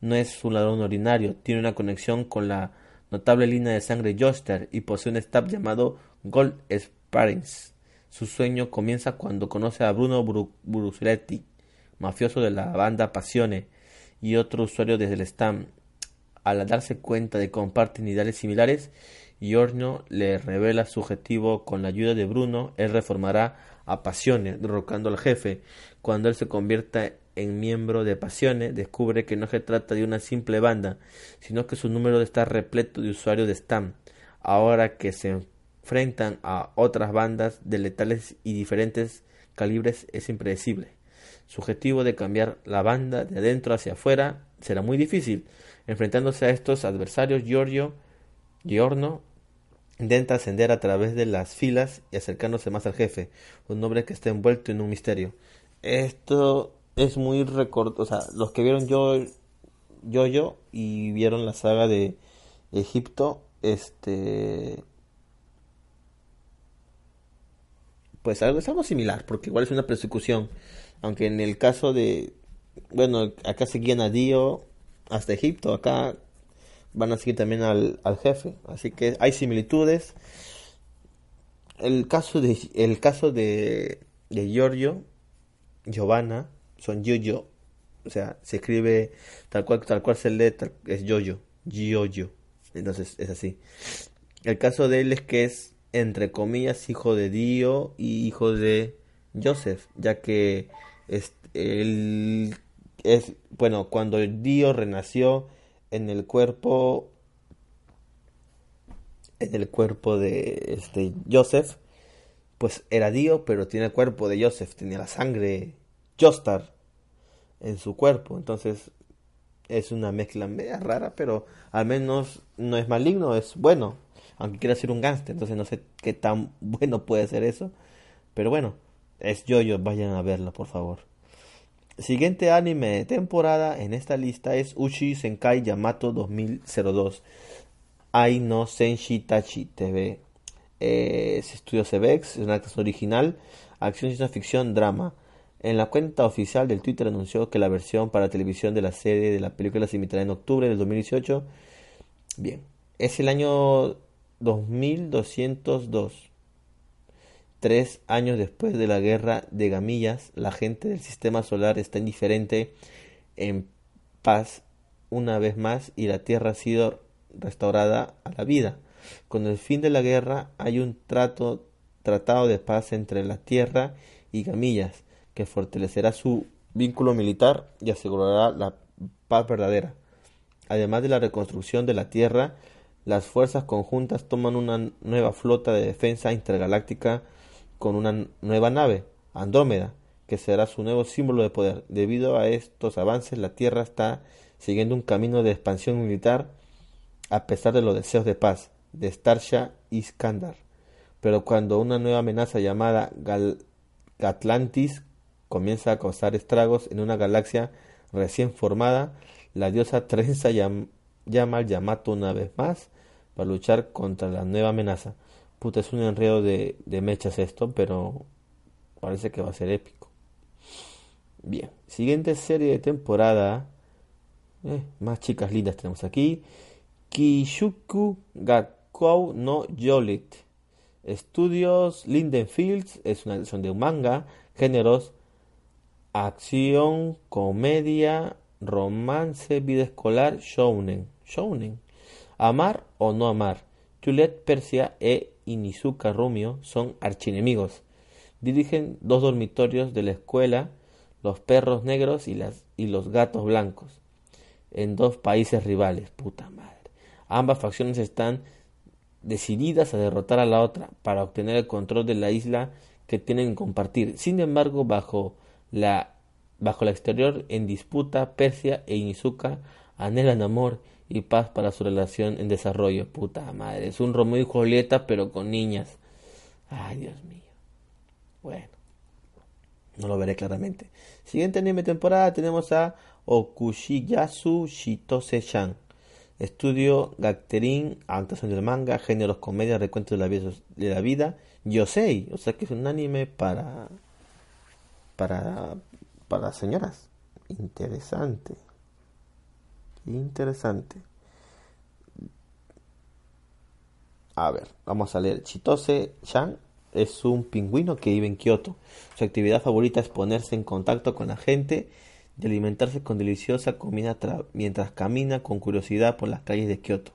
S1: No es un ladrón ordinario, tiene una conexión con la notable línea de sangre Joster y posee un staff llamado Gold Sparings. Su sueño comienza cuando conoce a Bruno Brusletti, mafioso de la banda Passione, y otro usuario desde el Stam. Al darse cuenta de que comparten ideales similares, Giorgio le revela su objetivo con la ayuda de Bruno, él reformará a Passione, derrocando al jefe. Cuando él se convierta en miembro de Passione, descubre que no se trata de una simple banda, sino que su número está repleto de usuarios de Stam. Ahora que se enfrentan a otras bandas de letales y diferentes calibres es impredecible. Su objetivo de cambiar la banda de adentro hacia afuera será muy difícil. Enfrentándose a estos adversarios, Giorgio Giorno Intenta ascender a través de las filas y acercándose más al jefe, un hombre que está envuelto en un misterio. Esto es muy record... O sea, los que vieron yo, yo, yo y vieron la saga de Egipto, este... Pues algo, es algo similar, porque igual es una persecución. Aunque en el caso de... Bueno, acá seguían a Dio hasta Egipto, acá van a seguir también al, jefe. Así que hay similitudes. El caso de el caso de, de Giorgio, Giovanna, son Giorgio. O sea, se escribe tal cual, tal cual se lee, es Giorgio, Giorgio. Entonces es así. El caso de él es que es, entre comillas, hijo de Dio y hijo de Joseph, ya que es, él es, bueno, cuando Dio renació, en el cuerpo en el cuerpo de este Joseph pues era Dio pero tiene el cuerpo de Joseph tenía la sangre Jostar en su cuerpo. Entonces es una mezcla media rara pero al menos no es maligno es bueno aunque quiera ser un gángster. Entonces no sé qué tan bueno puede ser eso pero bueno es Jojo vayan a verlo por favor Siguiente anime de temporada en esta lista es Uchi Senkai Yamato 2002. Ai no Senshi Tachi TV. es estudio es una actriz original, acción, ciencia ficción, drama. En la cuenta oficial del Twitter anunció que la versión para televisión de la serie de la película se emitirá en octubre del 2018. Bien, es el año 2202. Tres años después de la guerra de Gamillas, la gente del sistema solar está indiferente, en paz una vez más y la Tierra ha sido restaurada a la vida. Con el fin de la guerra hay un trato, tratado de paz entre la Tierra y Gamillas, que fortalecerá su vínculo militar y asegurará la paz verdadera. Además de la reconstrucción de la Tierra, las fuerzas conjuntas toman una nueva flota de defensa intergaláctica con una nueva nave, Andrómeda, que será su nuevo símbolo de poder. Debido a estos avances, la Tierra está siguiendo un camino de expansión militar a pesar de los deseos de paz de Starsha y Skandar. Pero cuando una nueva amenaza llamada Gal Atlantis comienza a causar estragos en una galaxia recién formada, la diosa Trenza llama al Yamato una vez más para luchar contra la nueva amenaza. Puta, es un enredo de, mechas esto, pero parece que va a ser épico. Bien, siguiente serie de temporada. Eh, más chicas lindas tenemos aquí. Kishuku Gakou no Yolit. Estudios Lindenfields es una edición de un manga. Géneros acción, comedia, romance, vida escolar, shounen. Shounen. Amar o no amar. Juliet Persia e Inizuka Rumio son archienemigos. Dirigen dos dormitorios de la escuela, los perros negros y, las, y los gatos blancos, en dos países rivales. Puta madre. Ambas facciones están decididas a derrotar a la otra para obtener el control de la isla que tienen que compartir. Sin embargo, bajo la, bajo la exterior en disputa, Persia e Inizuka anhelan amor y paz para su relación en desarrollo. Puta madre, es un Romeo y Julieta, pero con niñas. Ay, Dios mío. Bueno, no lo veré claramente. Siguiente anime temporada tenemos a Okushiyasu Shitose-chan. Estudio Gacterin, adaptación del manga, géneros, comedia, recuento de la vida, de la vida Yosei, o sea que es un anime para para para señoras. Interesante. Interesante. A ver, vamos a leer. Chitose Chan es un pingüino que vive en Kioto. Su actividad favorita es ponerse en contacto con la gente y alimentarse con deliciosa comida mientras camina con curiosidad por las calles de Kioto.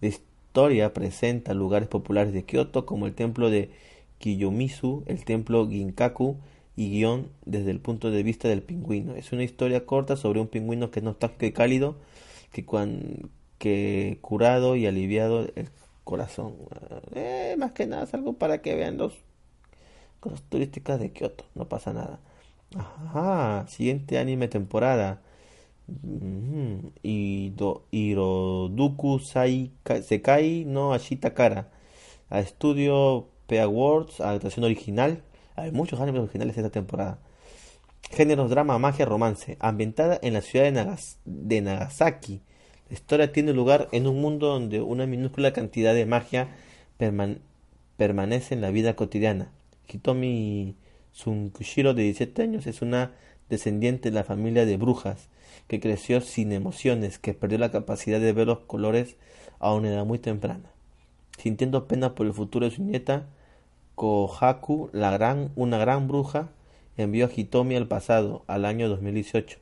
S1: La historia presenta lugares populares de Kioto como el templo de Kiyomizu, el templo Ginkaku y guion desde el punto de vista del pingüino. Es una historia corta sobre un pingüino que es nostálgico y cálido, que, cuando, que curado y aliviado el corazón. Eh, más que nada es algo para que vean los cosas turísticas de Kioto, no pasa nada. Siguiente anime temporada. Mm, Hiroduku Sekai no Ashita Kara. A estudio P Awards, adaptación original. Hay muchos animes originales esta temporada. Géneros drama, magia, romance. Ambientada en la ciudad de, Nagasaki. La historia tiene lugar en un mundo donde una minúscula cantidad de magia permanece en la vida cotidiana. Hitomi Sunkushiro, de 17 años, es una descendiente de la familia de brujas que creció sin emociones, que perdió la capacidad de ver los colores a una edad muy temprana. Sintiendo pena por el futuro de su nieta, Kohaku, la gran, una gran bruja, envió a Hitomi al pasado, al año 2018,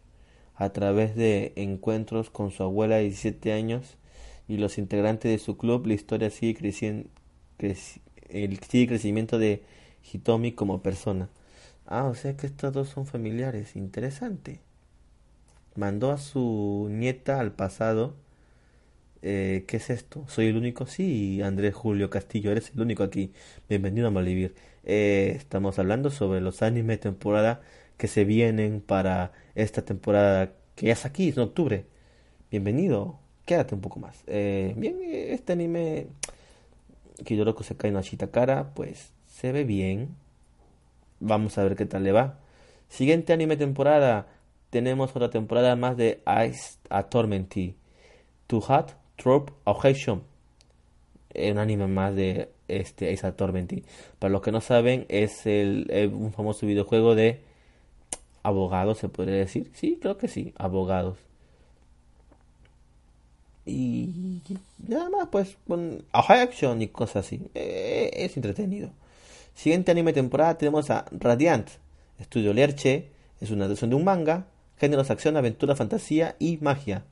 S1: a través de encuentros con su abuela de 17 años y los integrantes de su club. La historia sigue creciendo, el sigue crecimiento de Hitomi como persona. Ah, o sea que estos dos son familiares. Interesante. Mandó a su nieta al pasado. Eh, ¿Qué es esto? ¿Soy el único? Sí, Andrés Julio Castillo, eres el único aquí. Bienvenido a Malivir. Eh, estamos hablando sobre los anime temporada que se vienen para esta temporada que ya es aquí, es en octubre. Bienvenido, quédate un poco más. Eh, bien, este anime Kidoroko se cae en la cara, pues se ve bien Vamos a ver qué tal le va. Siguiente anime temporada. Tenemos otra temporada más de Ice Tormenty. To Hot Trope Objection. Un anime más de este Ice Tormenty. Para los que no saben, es el, un famoso videojuego de abogados, se podría decir. Sí, creo que sí, abogados. Y nada más, pues, con action y cosas así. Eh, es entretenido. Siguiente anime temporada tenemos a Radiant, Estudio Lerche, es una adaptación de un manga, géneros acción, aventura, fantasía y magia.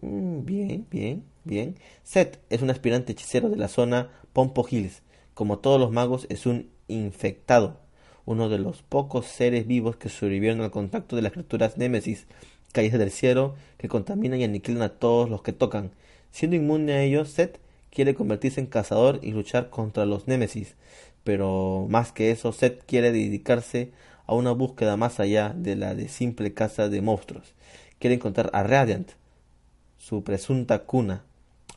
S1: Mm, bien, bien, bien. Seth es un aspirante hechicero de la zona Pompo Hills. Como todos los magos, es un infectado, uno de los pocos seres vivos que sobrevivieron al contacto de las criaturas Némesis, calles del cielo, que contaminan y aniquilan a todos los que tocan. Siendo inmune a ellos, Seth quiere convertirse en cazador y luchar contra los Némesis, pero más que eso, Seth quiere dedicarse a una búsqueda más allá de la de simple caza de monstruos. Quiere encontrar a Radiant, su presunta cuna.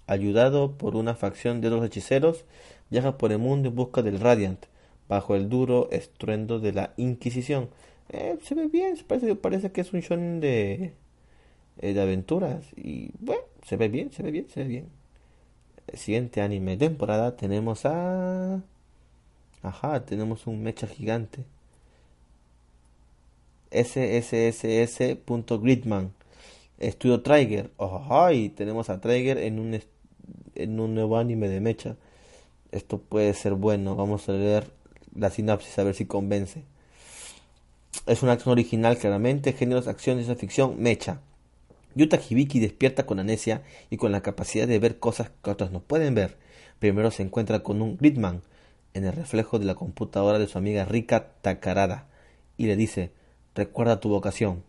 S1: Ayudado por una facción de los hechiceros, viaja por el mundo en busca del Radiant, bajo el duro estruendo de la Inquisición. Eh, se ve bien, parece, que es un shonen de, eh, de aventuras. Y bueno, se ve bien, se ve bien, se ve bien. Siguiente anime temporada tenemos a... Ajá, tenemos un mecha gigante. SSSS.gridman. Estudio Trigger. Ajá, y tenemos a Trigger en un, en un nuevo anime de mecha. Esto puede ser bueno. Vamos a leer la sinapsis a ver si convence. Es una acción original, claramente, géneros, acción, ciencia ficción, mecha. Yuta Hibiki despierta con anesia y con la capacidad de ver cosas que otros no pueden ver. Primero se encuentra con un Gridman en el reflejo de la computadora de su amiga Rika Takarada y le dice, recuerda tu vocación.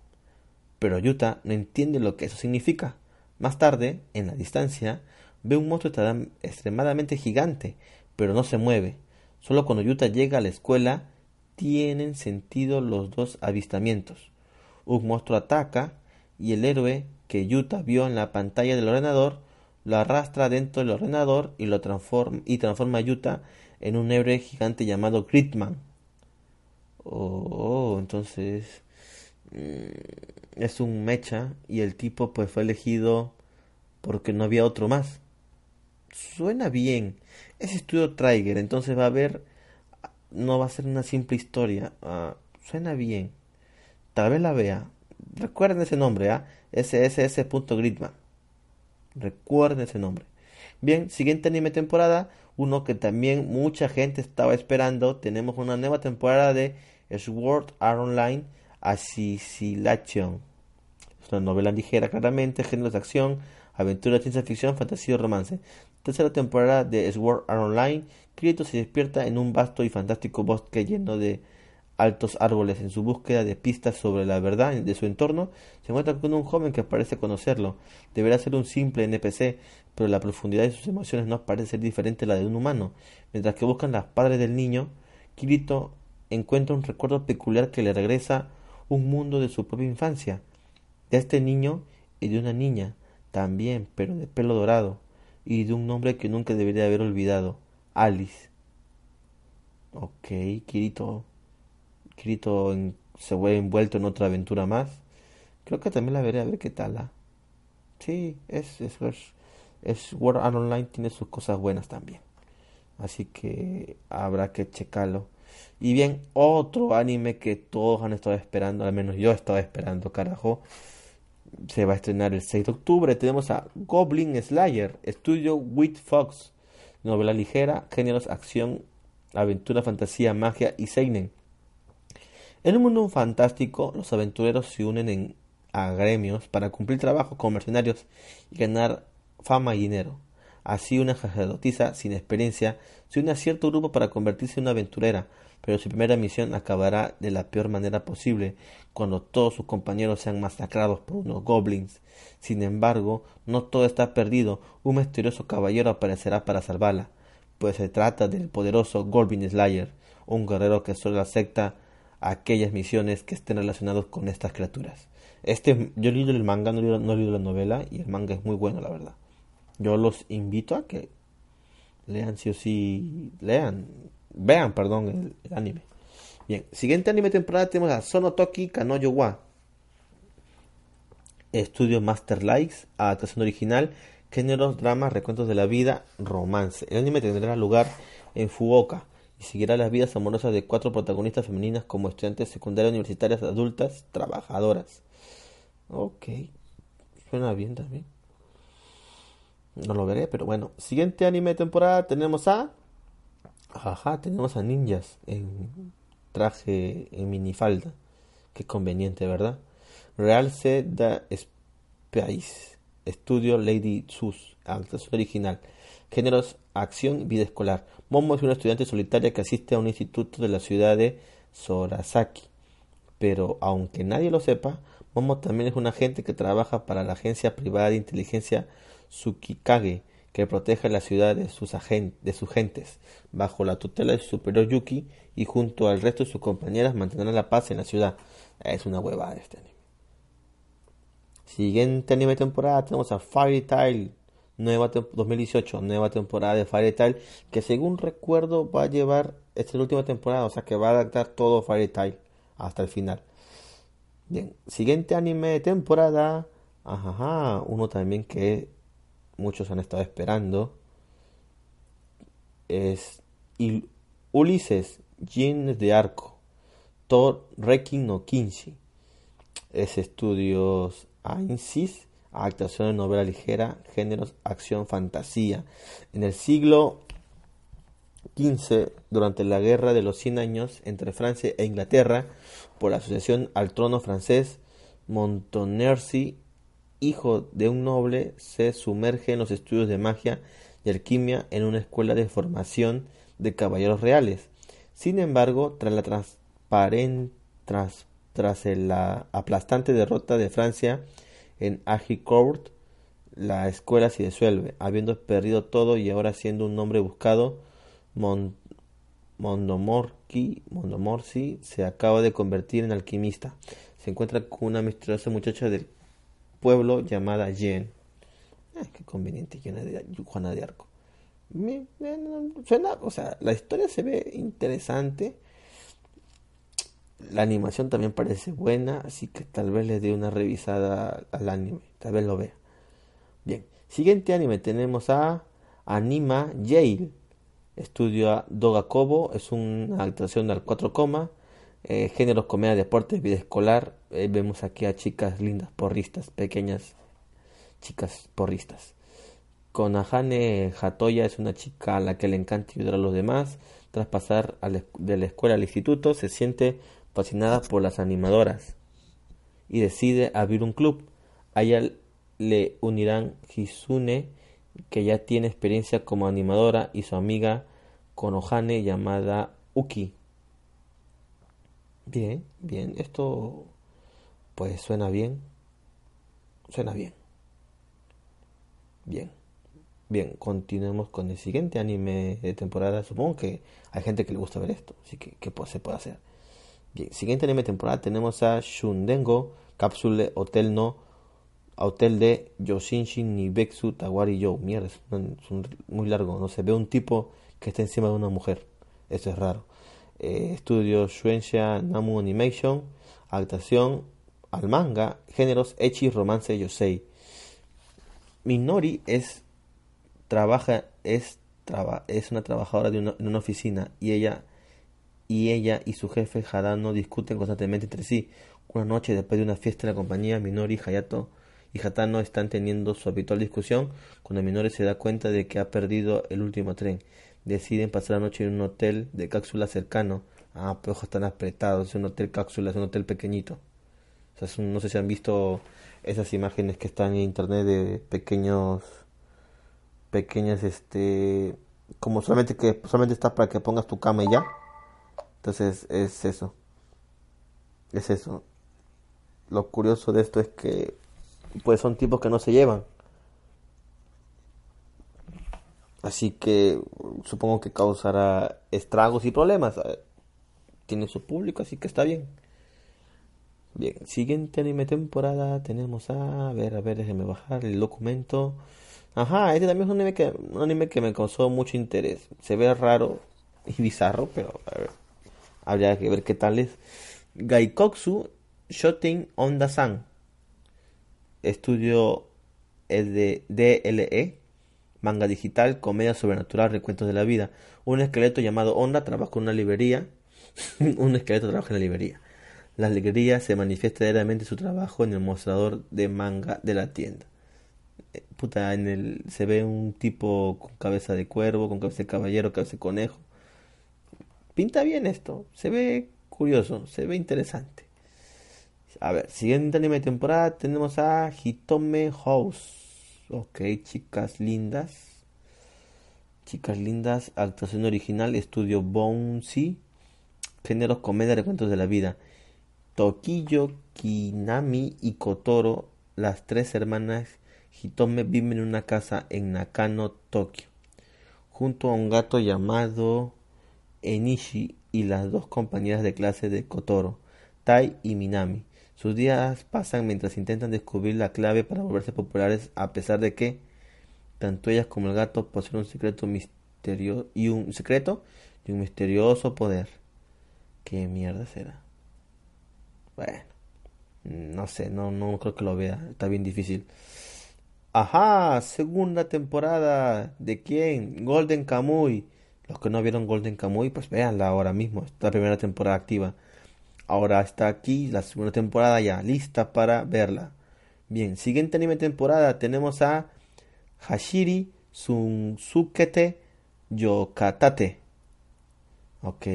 S1: Pero Yuta no entiende lo que eso significa. Más tarde, en la distancia, ve un monstruo extremadamente gigante, pero no se mueve. Solo cuando Yuta llega a la escuela tienen sentido los dos avistamientos. Un monstruo ataca y el héroe que Yuta vio en la pantalla del ordenador lo arrastra dentro del ordenador y lo transforma y transforma a Yuta en un héroe gigante llamado Gridman. Oh, entonces mm, es un mecha y el tipo pues fue elegido porque no había otro más. Suena bien. Es estudio Trigger, entonces va a haber no va a ser una simple historia. Ah, suena bien. Tal vez la vea. Recuerden ese nombre, ¿ah? SSS.gridman. Recuerden ese nombre. Bien, siguiente anime temporada, uno que también mucha gente estaba esperando. Tenemos una nueva temporada de Sword Art Online Assassination. Es una novela ligera, claramente, géneros de acción, aventura, ciencia ficción, fantasía y romance. Tercera temporada de Sword Art Online. Kirito se despierta en un vasto y fantástico bosque lleno de altos árboles. En su búsqueda de pistas sobre la verdad de su entorno, se encuentra con un joven que parece conocerlo. Deberá ser un simple NPC, pero la profundidad de sus emociones no parece ser diferente a la de un humano. Mientras que buscan las padres del niño, Kirito encuentra un recuerdo peculiar que le regresa un mundo de su propia infancia, de este niño y de una niña, también, pero de pelo dorado, y de un nombre que nunca debería haber olvidado, Alice. Ok, Kirito Kirito se ve envuelto en otra aventura más. Creo que también la veré a ver qué tal. ¿ah? Sí, es, es, es, World Art Online tiene sus cosas buenas también. Así que habrá que checarlo. Y bien, otro anime que todos han estado esperando, al menos yo estaba esperando, carajo. Se va a estrenar el 6 de octubre. Tenemos a Goblin Slayer, estudio With Fox. Novela ligera, géneros, acción, aventura, fantasía, magia y seinen. En un mundo fantástico, los aventureros se unen en, a gremios para cumplir trabajos como mercenarios y ganar fama y dinero. Así una sacerdotisa sin experiencia se une a cierto grupo para convertirse en una aventurera, pero su primera misión acabará de la peor manera posible cuando todos sus compañeros sean masacrados por unos goblins. Sin embargo, no todo está perdido, un misterioso caballero aparecerá para salvarla, pues se trata del poderoso Goblin Slayer, un guerrero que solo acepta aquellas misiones que estén relacionadas con estas criaturas. Este, yo he leído el manga, no he leído, la novela y el manga es muy bueno, la verdad. Yo los invito a que lean sí o sí, lean, vean, perdón, el, anime. Bien, siguiente anime temporada tenemos a Sonotoki Kanoyo wa. Estudio Master Likes, adaptación original, géneros, dramas, recuentos de la vida, romance. El anime tendrá lugar en Fuoka, y seguirá las vidas amorosas de cuatro protagonistas femeninas como estudiantes secundarias universitarias adultas trabajadoras. Ok, suena bien también. No lo veré, pero bueno. Siguiente anime de temporada tenemos a... Ajá, tenemos a ninjas en traje en minifalda. Qué conveniente, ¿verdad? Real C. The Space. Estudio Lady Sus. Adaptación original. Géneros, acción, vida escolar. Momo es una estudiante solitaria que asiste a un instituto de la ciudad de Sorasaki. Pero aunque nadie lo sepa, Momo también es un agente que trabaja para la agencia privada de inteligencia Tsukikage, que protege la ciudad de sus, de sus gentes, bajo la tutela de su superior Yuki, y junto al resto de sus compañeras mantendrá la paz en la ciudad. Es una hueva este anime. Siguiente anime temporada tenemos a Fairy Tail nueva 2018, nueva temporada de Fairy Tail, que según recuerdo va a llevar, esta es la última temporada, o sea que va a adaptar todo Fairy Tail hasta el final. Bien, siguiente anime de temporada, ajá, uno también que muchos han estado esperando, es Ulises, Jin de Arco, Thor Rekin no Kinshi, es estudios AINSIS actuación de novela ligera, géneros, acción, fantasía. En el siglo 15, durante la Guerra de los Cien Años entre Francia e Inglaterra, por la asociación al trono francés, Montmorency, hijo de un noble, se sumerge en los estudios de magia y alquimia en una escuela de formación de caballeros reales. Sin embargo, tras la transparente tras, tras la aplastante derrota de Francia en Agincourt, la escuela se disuelve, habiendo perdido todo y ahora siendo un hombre buscado. Montmorency se acaba de convertir en alquimista. Se encuentra con una misteriosa muchacha del pueblo llamada Jen. Ah, qué conveniente, Juana de Arco. suena, o sea, la historia se ve interesante. La animación también parece buena, así que tal vez le dé una revisada al anime, tal vez lo vea. Bien, siguiente anime tenemos a Anima Jail. Estudio Dogakobo, es una actuación al 4, eh, géneros, comedia, deportes, vida escolar. Vemos aquí a chicas lindas, porristas, pequeñas chicas porristas. Konahane Hatoya es una chica a la que le encanta ayudar a los demás. Tras pasar de la escuela al instituto, se siente fascinada por las animadoras y decide abrir un club. A ella le unirán Hisune, que ya tiene experiencia como animadora, y su amiga Konohane llamada Uki. Bien, bien, esto pues suena bien. Suena bien. Bien. Bien, continuemos con el siguiente anime de temporada. Supongo que hay gente que le gusta ver esto, así que ¿qué se puede hacer? Bien, siguiente anime de temporada tenemos a Shundengo, Capsule Hotel no, Hotel de Yoshinshin Nibetsu Tawari Yo. Mierda, es, muy largo, no se ve un tipo que está encima de una mujer. Eso es raro. Eh, estudio Shuensha Namu Animation, adaptación al manga, géneros Echi, romance, yosei. Minori es trabaja es es una trabajadora de una, en una oficina y ella y ella y su jefe Hadano discuten constantemente entre sí. Una noche después de una fiesta en la compañía, Minori, Hayato y Hatano están teniendo su habitual discusión cuando Minori se da cuenta de que ha perdido el último tren deciden pasar la noche en un hotel de cápsula cercano. Ah, pues están apretados, es un hotel cápsula, es un hotel pequeñito. No sé si han visto esas imágenes que están en internet de pequeños, pequeñas, este, como solamente que solamente está para que pongas tu cama y ya. Entonces es eso, es eso. Lo curioso de esto es que, pues son tipos que no se llevan. Así que supongo que causará estragos y problemas. Tiene su público, así que está bien. Bien, siguiente anime temporada tenemos a... ver, a ver, déjenme bajar el documento. Ajá, este también es un anime que, un anime que me causó mucho interés. Se ve raro y bizarro, pero a ver, habría que ver qué tal es. Gaikoksu Shoten Onda-san. Estudio es de DLE manga digital, comedia sobrenatural, recuentos de la vida. Un esqueleto llamado Onda trabaja en una librería. un esqueleto trabaja en la librería. La librería se manifiesta diariamente su trabajo en el mostrador de manga de la tienda. Eh, puta, en el se ve un tipo con cabeza de cuervo, con cabeza de caballero, cabeza de conejo. Pinta bien esto, se ve curioso, se ve interesante. A ver, siguiente anime temporada tenemos a Hitome House. Ok, chicas lindas. Chicas lindas, actuación original, estudio Bouncy. Géneros, comedia, recuentos de la vida. Tokiyo, Kinami y Kotoro, las tres hermanas Hitome, viven en una casa en Nakano, Tokio, junto a un gato llamado Enishi y las dos compañeras de clase de Kotoro, Tai y Minami. Sus días pasan mientras intentan descubrir la clave para volverse populares a pesar de que tanto ellas como el gato poseen un secreto misterioso y un secreto y un misterioso poder. ¿Qué mierda será? Bueno, no sé, no, no creo que lo vea, está bien difícil. Ajá, segunda temporada. ¿De quién? Golden Kamuy. Los que no vieron Golden Kamuy, pues véanla ahora mismo. Esta primera temporada activa. Ahora está aquí la segunda temporada ya lista para verla. Bien, siguiente anime temporada tenemos a Hashiri Sunsukete Yokatate. Ok.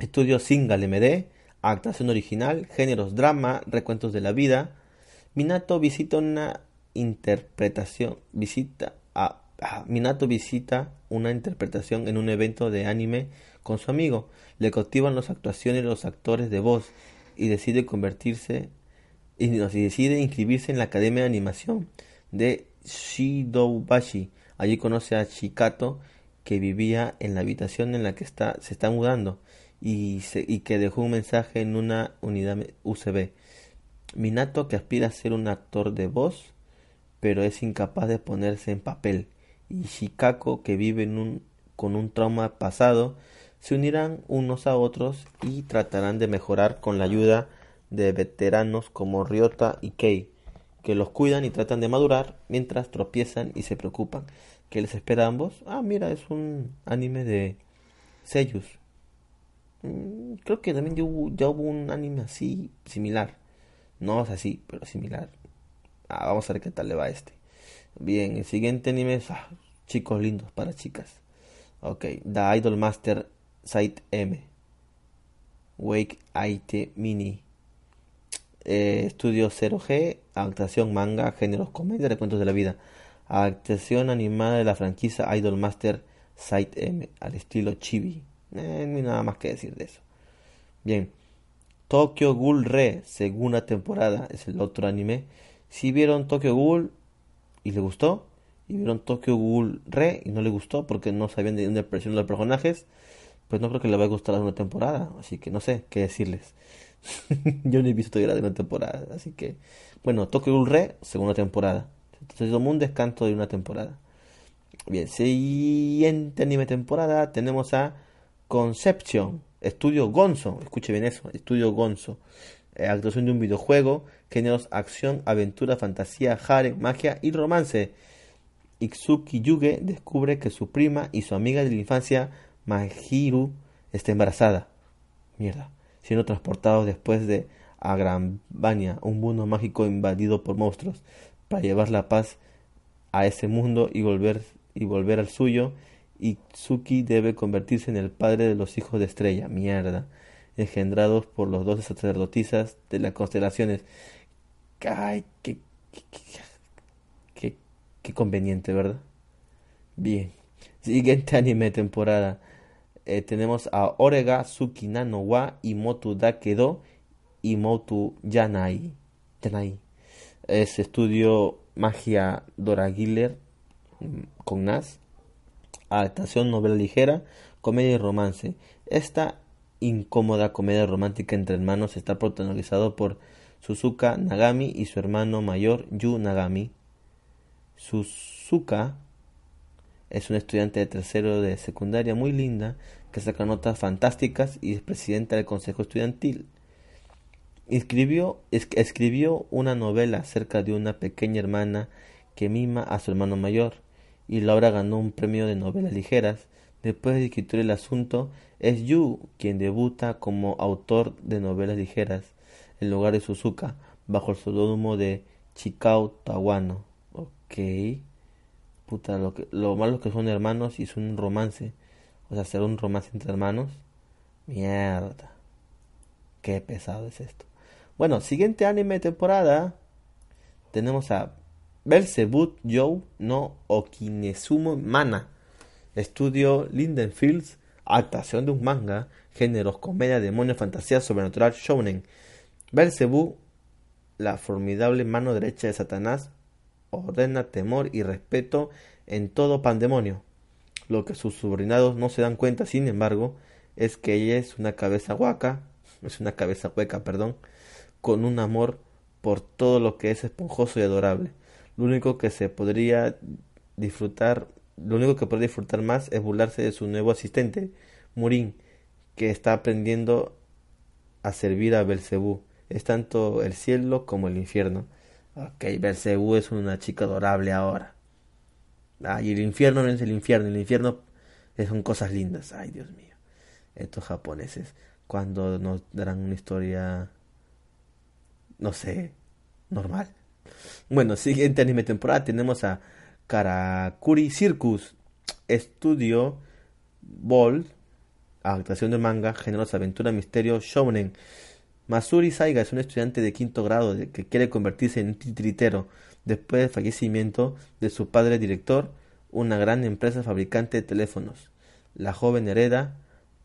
S1: Estudio Single MD, actuación original, géneros drama, recuentos de la vida. Minato visita una interpretación, visita a, Minato visita una interpretación en un evento de anime con su amigo. Le cautivan las actuaciones de los actores de voz y decide convertirse y, decide inscribirse en la Academia de Animación de Shidoubashi. Allí conoce a Shikato que vivía en la habitación en la que está, se está mudando y, y que dejó un mensaje en una unidad USB. Minato, que aspira a ser un actor de voz, pero es incapaz de ponerse en papel, y Shikako, que vive en un, con un trauma pasado, se unirán unos a otros y tratarán de mejorar con la ayuda de veteranos como Ryota y Kei, que los cuidan y tratan de madurar mientras tropiezan y se preocupan. ¿Qué les espera a ambos? Ah, mira, es un anime de Seiyus. Mm, creo que también ya hubo, un anime así, similar. No es así, pero similar. Ah, vamos a ver qué tal le va este. Bien, el siguiente anime es ah, chicos lindos para chicas. Ok, The Idol Master Site M. Wake IT Mini. Eh, estudio 0G, adaptación manga, géneros comedia, recuentos de la vida. Adaptación animada de la franquicia Idol Master Site M, al estilo chibi. Eh, no nada más que decir de eso. Bien, Tokyo Ghoul Re, segunda temporada, es el otro anime. Si vieron Tokyo Ghoul y le gustó, y vieron Tokyo Ghoul Re y no le gustó porque no sabían de dónde aparecieron los personajes, pues no creo que le vaya a gustar la segunda temporada. Así que no sé qué decirles. Yo no he visto todavía la segunda temporada. Así que, bueno, Tokyo Ghoul Re, segunda temporada. Entonces tomó un descanso de una temporada. Bien, siguiente anime temporada tenemos a Conception Estudio Gonzo, escuche bien eso, Estudio Gonzo. Eh, actuación de un videojuego, géneros acción, aventura, fantasía, harem, magia y romance. Iksuki Yuge descubre que su prima y su amiga de la infancia, Mahiru, está embarazada. Mierda. Siendo transportados después de Agrambania, un mundo mágico invadido por monstruos, para llevar la paz a ese mundo y volver, y volver al suyo Itsuki debe convertirse en el padre de los hijos de Estrella, mierda, engendrados por los dos sacerdotisas de las constelaciones. Ay, qué, qué, qué, conveniente, ¿verdad? Bien. Siguiente anime temporada. Eh, tenemos a Orega Tsukinano wa Imotu Dakedo Imotu Yanai. Yanai. Es estudio magia Dora Giller mm, con Nas adaptación novela ligera, comedia y romance. Esta incómoda comedia romántica entre hermanos está protagonizado por Suzuka Nagami y su hermano mayor Yu Nagami. Suzuka es una estudiante de tercero de secundaria muy linda que saca notas fantásticas y es presidenta del consejo estudiantil. Escribió, escribió una novela acerca de una pequeña hermana que mima a su hermano mayor y Laura ganó un premio de novelas ligeras. Después de escribir el asunto, es Yu quien debuta como autor de novelas ligeras en lugar de Suzuka, bajo el seudónimo de Chikao Tawano. Ok. Puta, lo, que, lo malo es que son hermanos y son un romance. O sea, hacer un romance entre hermanos. Mierda. Qué pesado es esto. Bueno, siguiente anime temporada. Tenemos a Belzebut Joe no Okinesumo Mana. Estudio Lindenfields, adaptación de un manga, géneros, comedia, demonio, fantasía, sobrenatural, shounen. Belzebú, la formidable mano derecha de Satanás, ordena temor y respeto en todo pandemonio. Lo que sus subordinados no se dan cuenta, sin embargo, es que ella es una cabeza hueca, es una cabeza hueca, perdón, con un amor por todo lo que es esponjoso y adorable lo único que se podría disfrutar, lo único que podría disfrutar más es burlarse de su nuevo asistente, Murin, que está aprendiendo a servir a Belcebú. Es tanto el cielo como el infierno. Ok, Belcebú es una chica adorable ahora. Ay, el infierno no es el infierno, el infierno son cosas lindas. Ay, Dios mío. Estos japoneses, cuando nos darán una historia, no sé, normal. Bueno, siguiente anime temporada tenemos a Karakuri Circus Studio Ball adaptación de manga, géneros aventura, misterio, shounen. Masuri Saiga es un estudiante de quinto grado que quiere convertirse en un titiritero después del fallecimiento de su padre director, una gran empresa fabricante de teléfonos. La joven hereda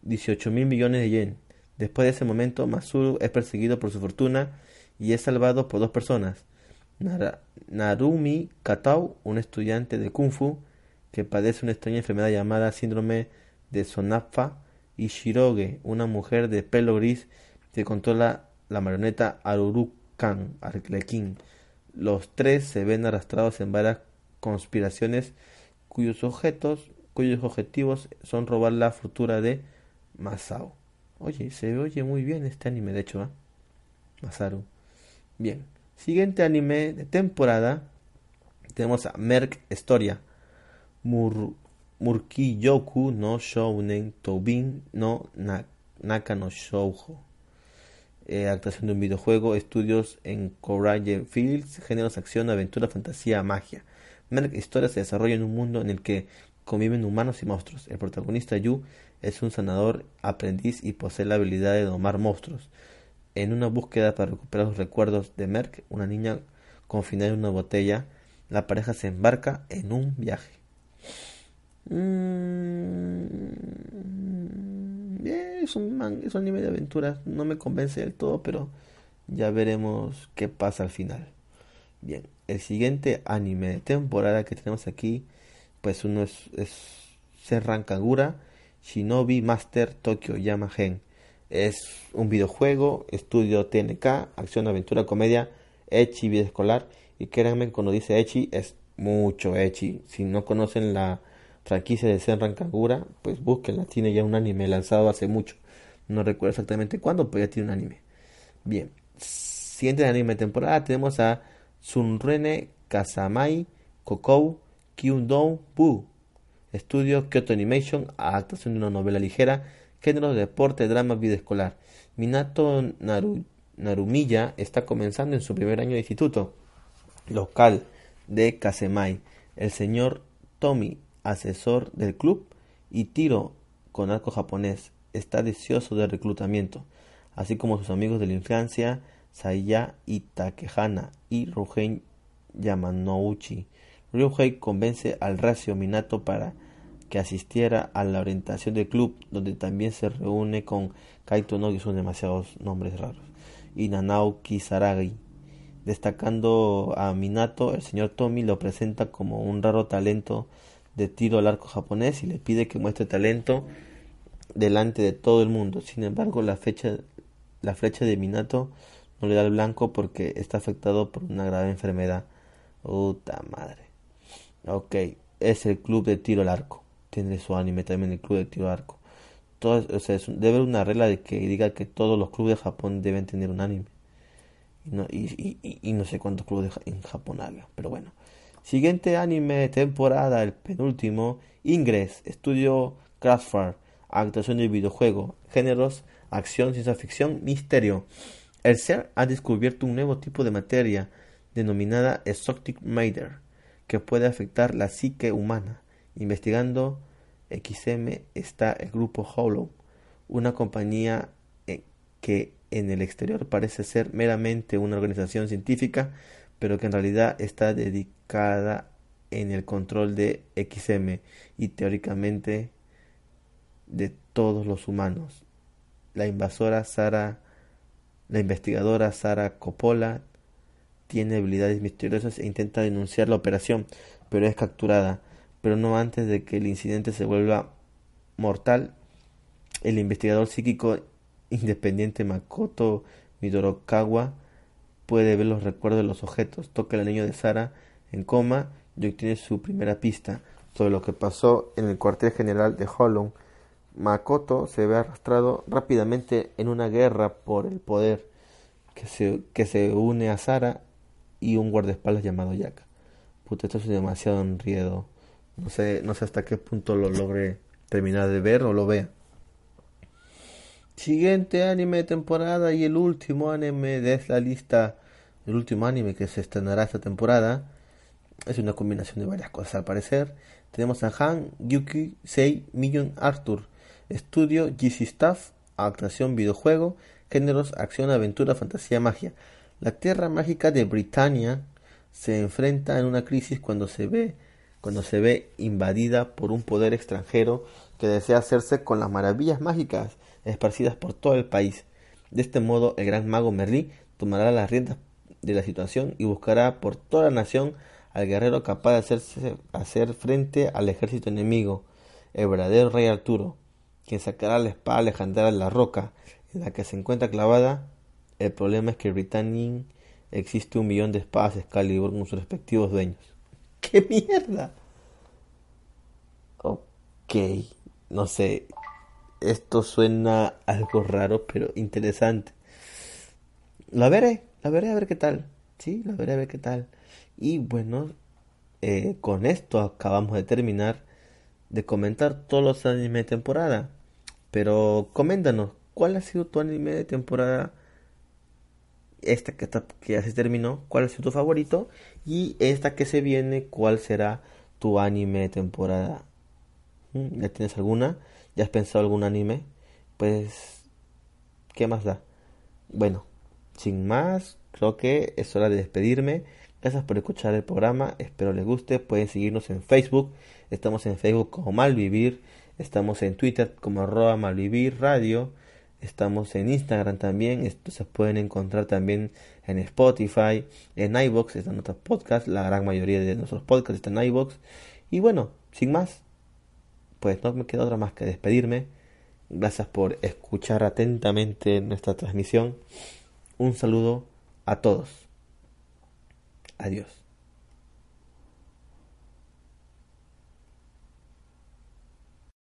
S1: 18 mil millones de yen. Después de ese momento, Masuru es perseguido por su fortuna y es salvado por dos personas. Narumi Katao, un estudiante de Kung Fu que padece una extraña enfermedad llamada síndrome de Sonafa, y Shiroge, una mujer de pelo gris que controla la marioneta Arurukan Arlequín. Los tres se ven arrastrados en varias conspiraciones cuyos objetos, cuyos objetivos son robar la fortuna de Masao. Oye, se oye muy bien este anime, de hecho, ¿eh? Masaru. Bien. Siguiente anime de temporada. Tenemos a Merc Historia. Mur Murkiyoku no Shounen Tobin no Naka no Shoujo. Eh, actuación de un videojuego, estudios en Courage Fields, géneros acción, aventura, fantasía, magia. Merc Historia se desarrolla en un mundo en el que conviven humanos y monstruos. El protagonista Yu es un sanador aprendiz y posee la habilidad de domar monstruos. En una búsqueda para recuperar los recuerdos de Merck, una niña confinada en una botella, la pareja se embarca en un viaje. Mm, es, un es un anime de aventuras, no me convence del todo, pero ya veremos qué pasa al final. Bien, el siguiente anime de temporada que tenemos aquí, pues uno es, es Serran Kagura Shinobi Master Tokyo Yamahen. Es un videojuego, estudio TNK, acción, aventura, comedia, Echi, vida escolar. Y créanme, cuando dice Echi, es mucho Echi. Si no conocen la franquicia de Senran Kagura, pues búsquenla. Tiene ya un anime lanzado hace mucho. No recuerdo exactamente cuándo, pero ya tiene un anime. Bien. Siguiente anime temporada tenemos a Sunrene Kazamai Kokou Kyundou Bu. Estudio Kyoto Animation, adaptación de una novela ligera, género de deporte, drama, vida escolar. Minato Narumiya está comenzando en su primer año de instituto. Local de Kasemai. El señor Tomi, asesor del club, y Tiro, con arco japonés, está deseoso de reclutamiento, así como sus amigos de la infancia, Saya y Takehana y Rugen Yamanouchi. Ryuhei convence al Racio Minato para que asistiera a la orientación del club, donde también se reúne con Kaito no, que son demasiados nombres raros, y Nanao Kisaragi. Destacando a Minato, el señor Tommy lo presenta como un raro talento de tiro al arco japonés y le pide que muestre talento delante de todo el mundo. Sin embargo, la, fecha, la flecha de Minato no le da el blanco porque está afectado por una grave enfermedad. Puta madre. Ok, es el club de tiro al arco. Tiene su anime también el club de tiro arco. Todo, o sea, debe haber una regla de que diga que todos los clubes de Japón deben tener un anime. Y no, y, no sé cuántos clubes en Japón haga, pero bueno. Siguiente anime temporada, el penúltimo, Ingress, estudio Craftfire, actuación de videojuego, géneros, acción, ciencia ficción, misterio. El ser ha descubierto un nuevo tipo de materia denominada Exotic Matter que puede afectar la psique humana. Investigando XM está el grupo Hollow, una compañía eh, que en el exterior parece ser meramente una organización científica, pero que en realidad está dedicada en el control de XM y teóricamente de todos los humanos. La invasora Sara, la investigadora Sara Coppola tiene habilidades misteriosas e intenta denunciar la operación, pero es capturada, pero no antes de que el incidente se vuelva mortal. El investigador psíquico independiente Makoto Midorokawa puede ver los recuerdos de los objetos, toca al niño de Sara en coma y obtiene su primera pista sobre lo que pasó en el cuartel general de Hollow. Makoto se ve arrastrado rápidamente en una guerra por el poder que se, que se une a Sara y un guardaespaldas llamado Jack. Puta, esto es demasiado enriedo. No sé, no sé hasta qué punto lo logre terminar de ver o lo vea. Siguiente anime de temporada y el último anime de esta lista, el último anime que se estrenará esta temporada. Es una combinación de varias cosas al parecer. Tenemos a Han, Yuki, Sei, Million Arthur. estudio, GC Staff, actuación, videojuego, géneros, acción, aventura, fantasía, magia. La tierra mágica de Britania se enfrenta en una crisis cuando se ve cuando se ve invadida por un poder extranjero que desea hacerse con las maravillas mágicas esparcidas por todo el país. De este modo, el gran mago Merlí tomará las riendas de la situación y buscará por toda la nación al guerrero capaz de hacerse, hacer frente al ejército enemigo, el verdadero rey Arturo, quien sacará la espada legendaria de la roca en la que se encuentra clavada. El problema es que en Britannia existe un millón de espadas Excalibur con sus respectivos dueños. ¡Qué mierda! Ok, no sé. Esto suena algo raro, pero interesante. La veré, la veré a ver qué tal. Sí, la veré a ver qué tal. Y bueno, eh, con esto acabamos de terminar de comentar todos los animes de temporada. Pero coméntanos, ¿cuál ha sido tu anime de temporada? Esta que, está, que ya se terminó, ¿cuál sido tu favorito? Y esta que se viene, ¿cuál será tu anime de temporada? ¿Mm? ¿Ya tienes alguna? ¿Ya has pensado algún anime? Pues, ¿qué más da? Bueno, sin más, creo que es hora de despedirme. Gracias por escuchar el programa, espero les guste. Pueden seguirnos en Facebook, estamos en Facebook como Malvivir, estamos en Twitter como arroba Malvivir Radio, estamos en Instagram también, esto se pueden encontrar también en Spotify, en iBox, están nuestros podcasts, la gran mayoría de nuestros podcasts están en iBox. Y bueno, sin más, pues no me queda otra más que despedirme. Gracias por escuchar atentamente nuestra transmisión. Un saludo a todos. Adiós.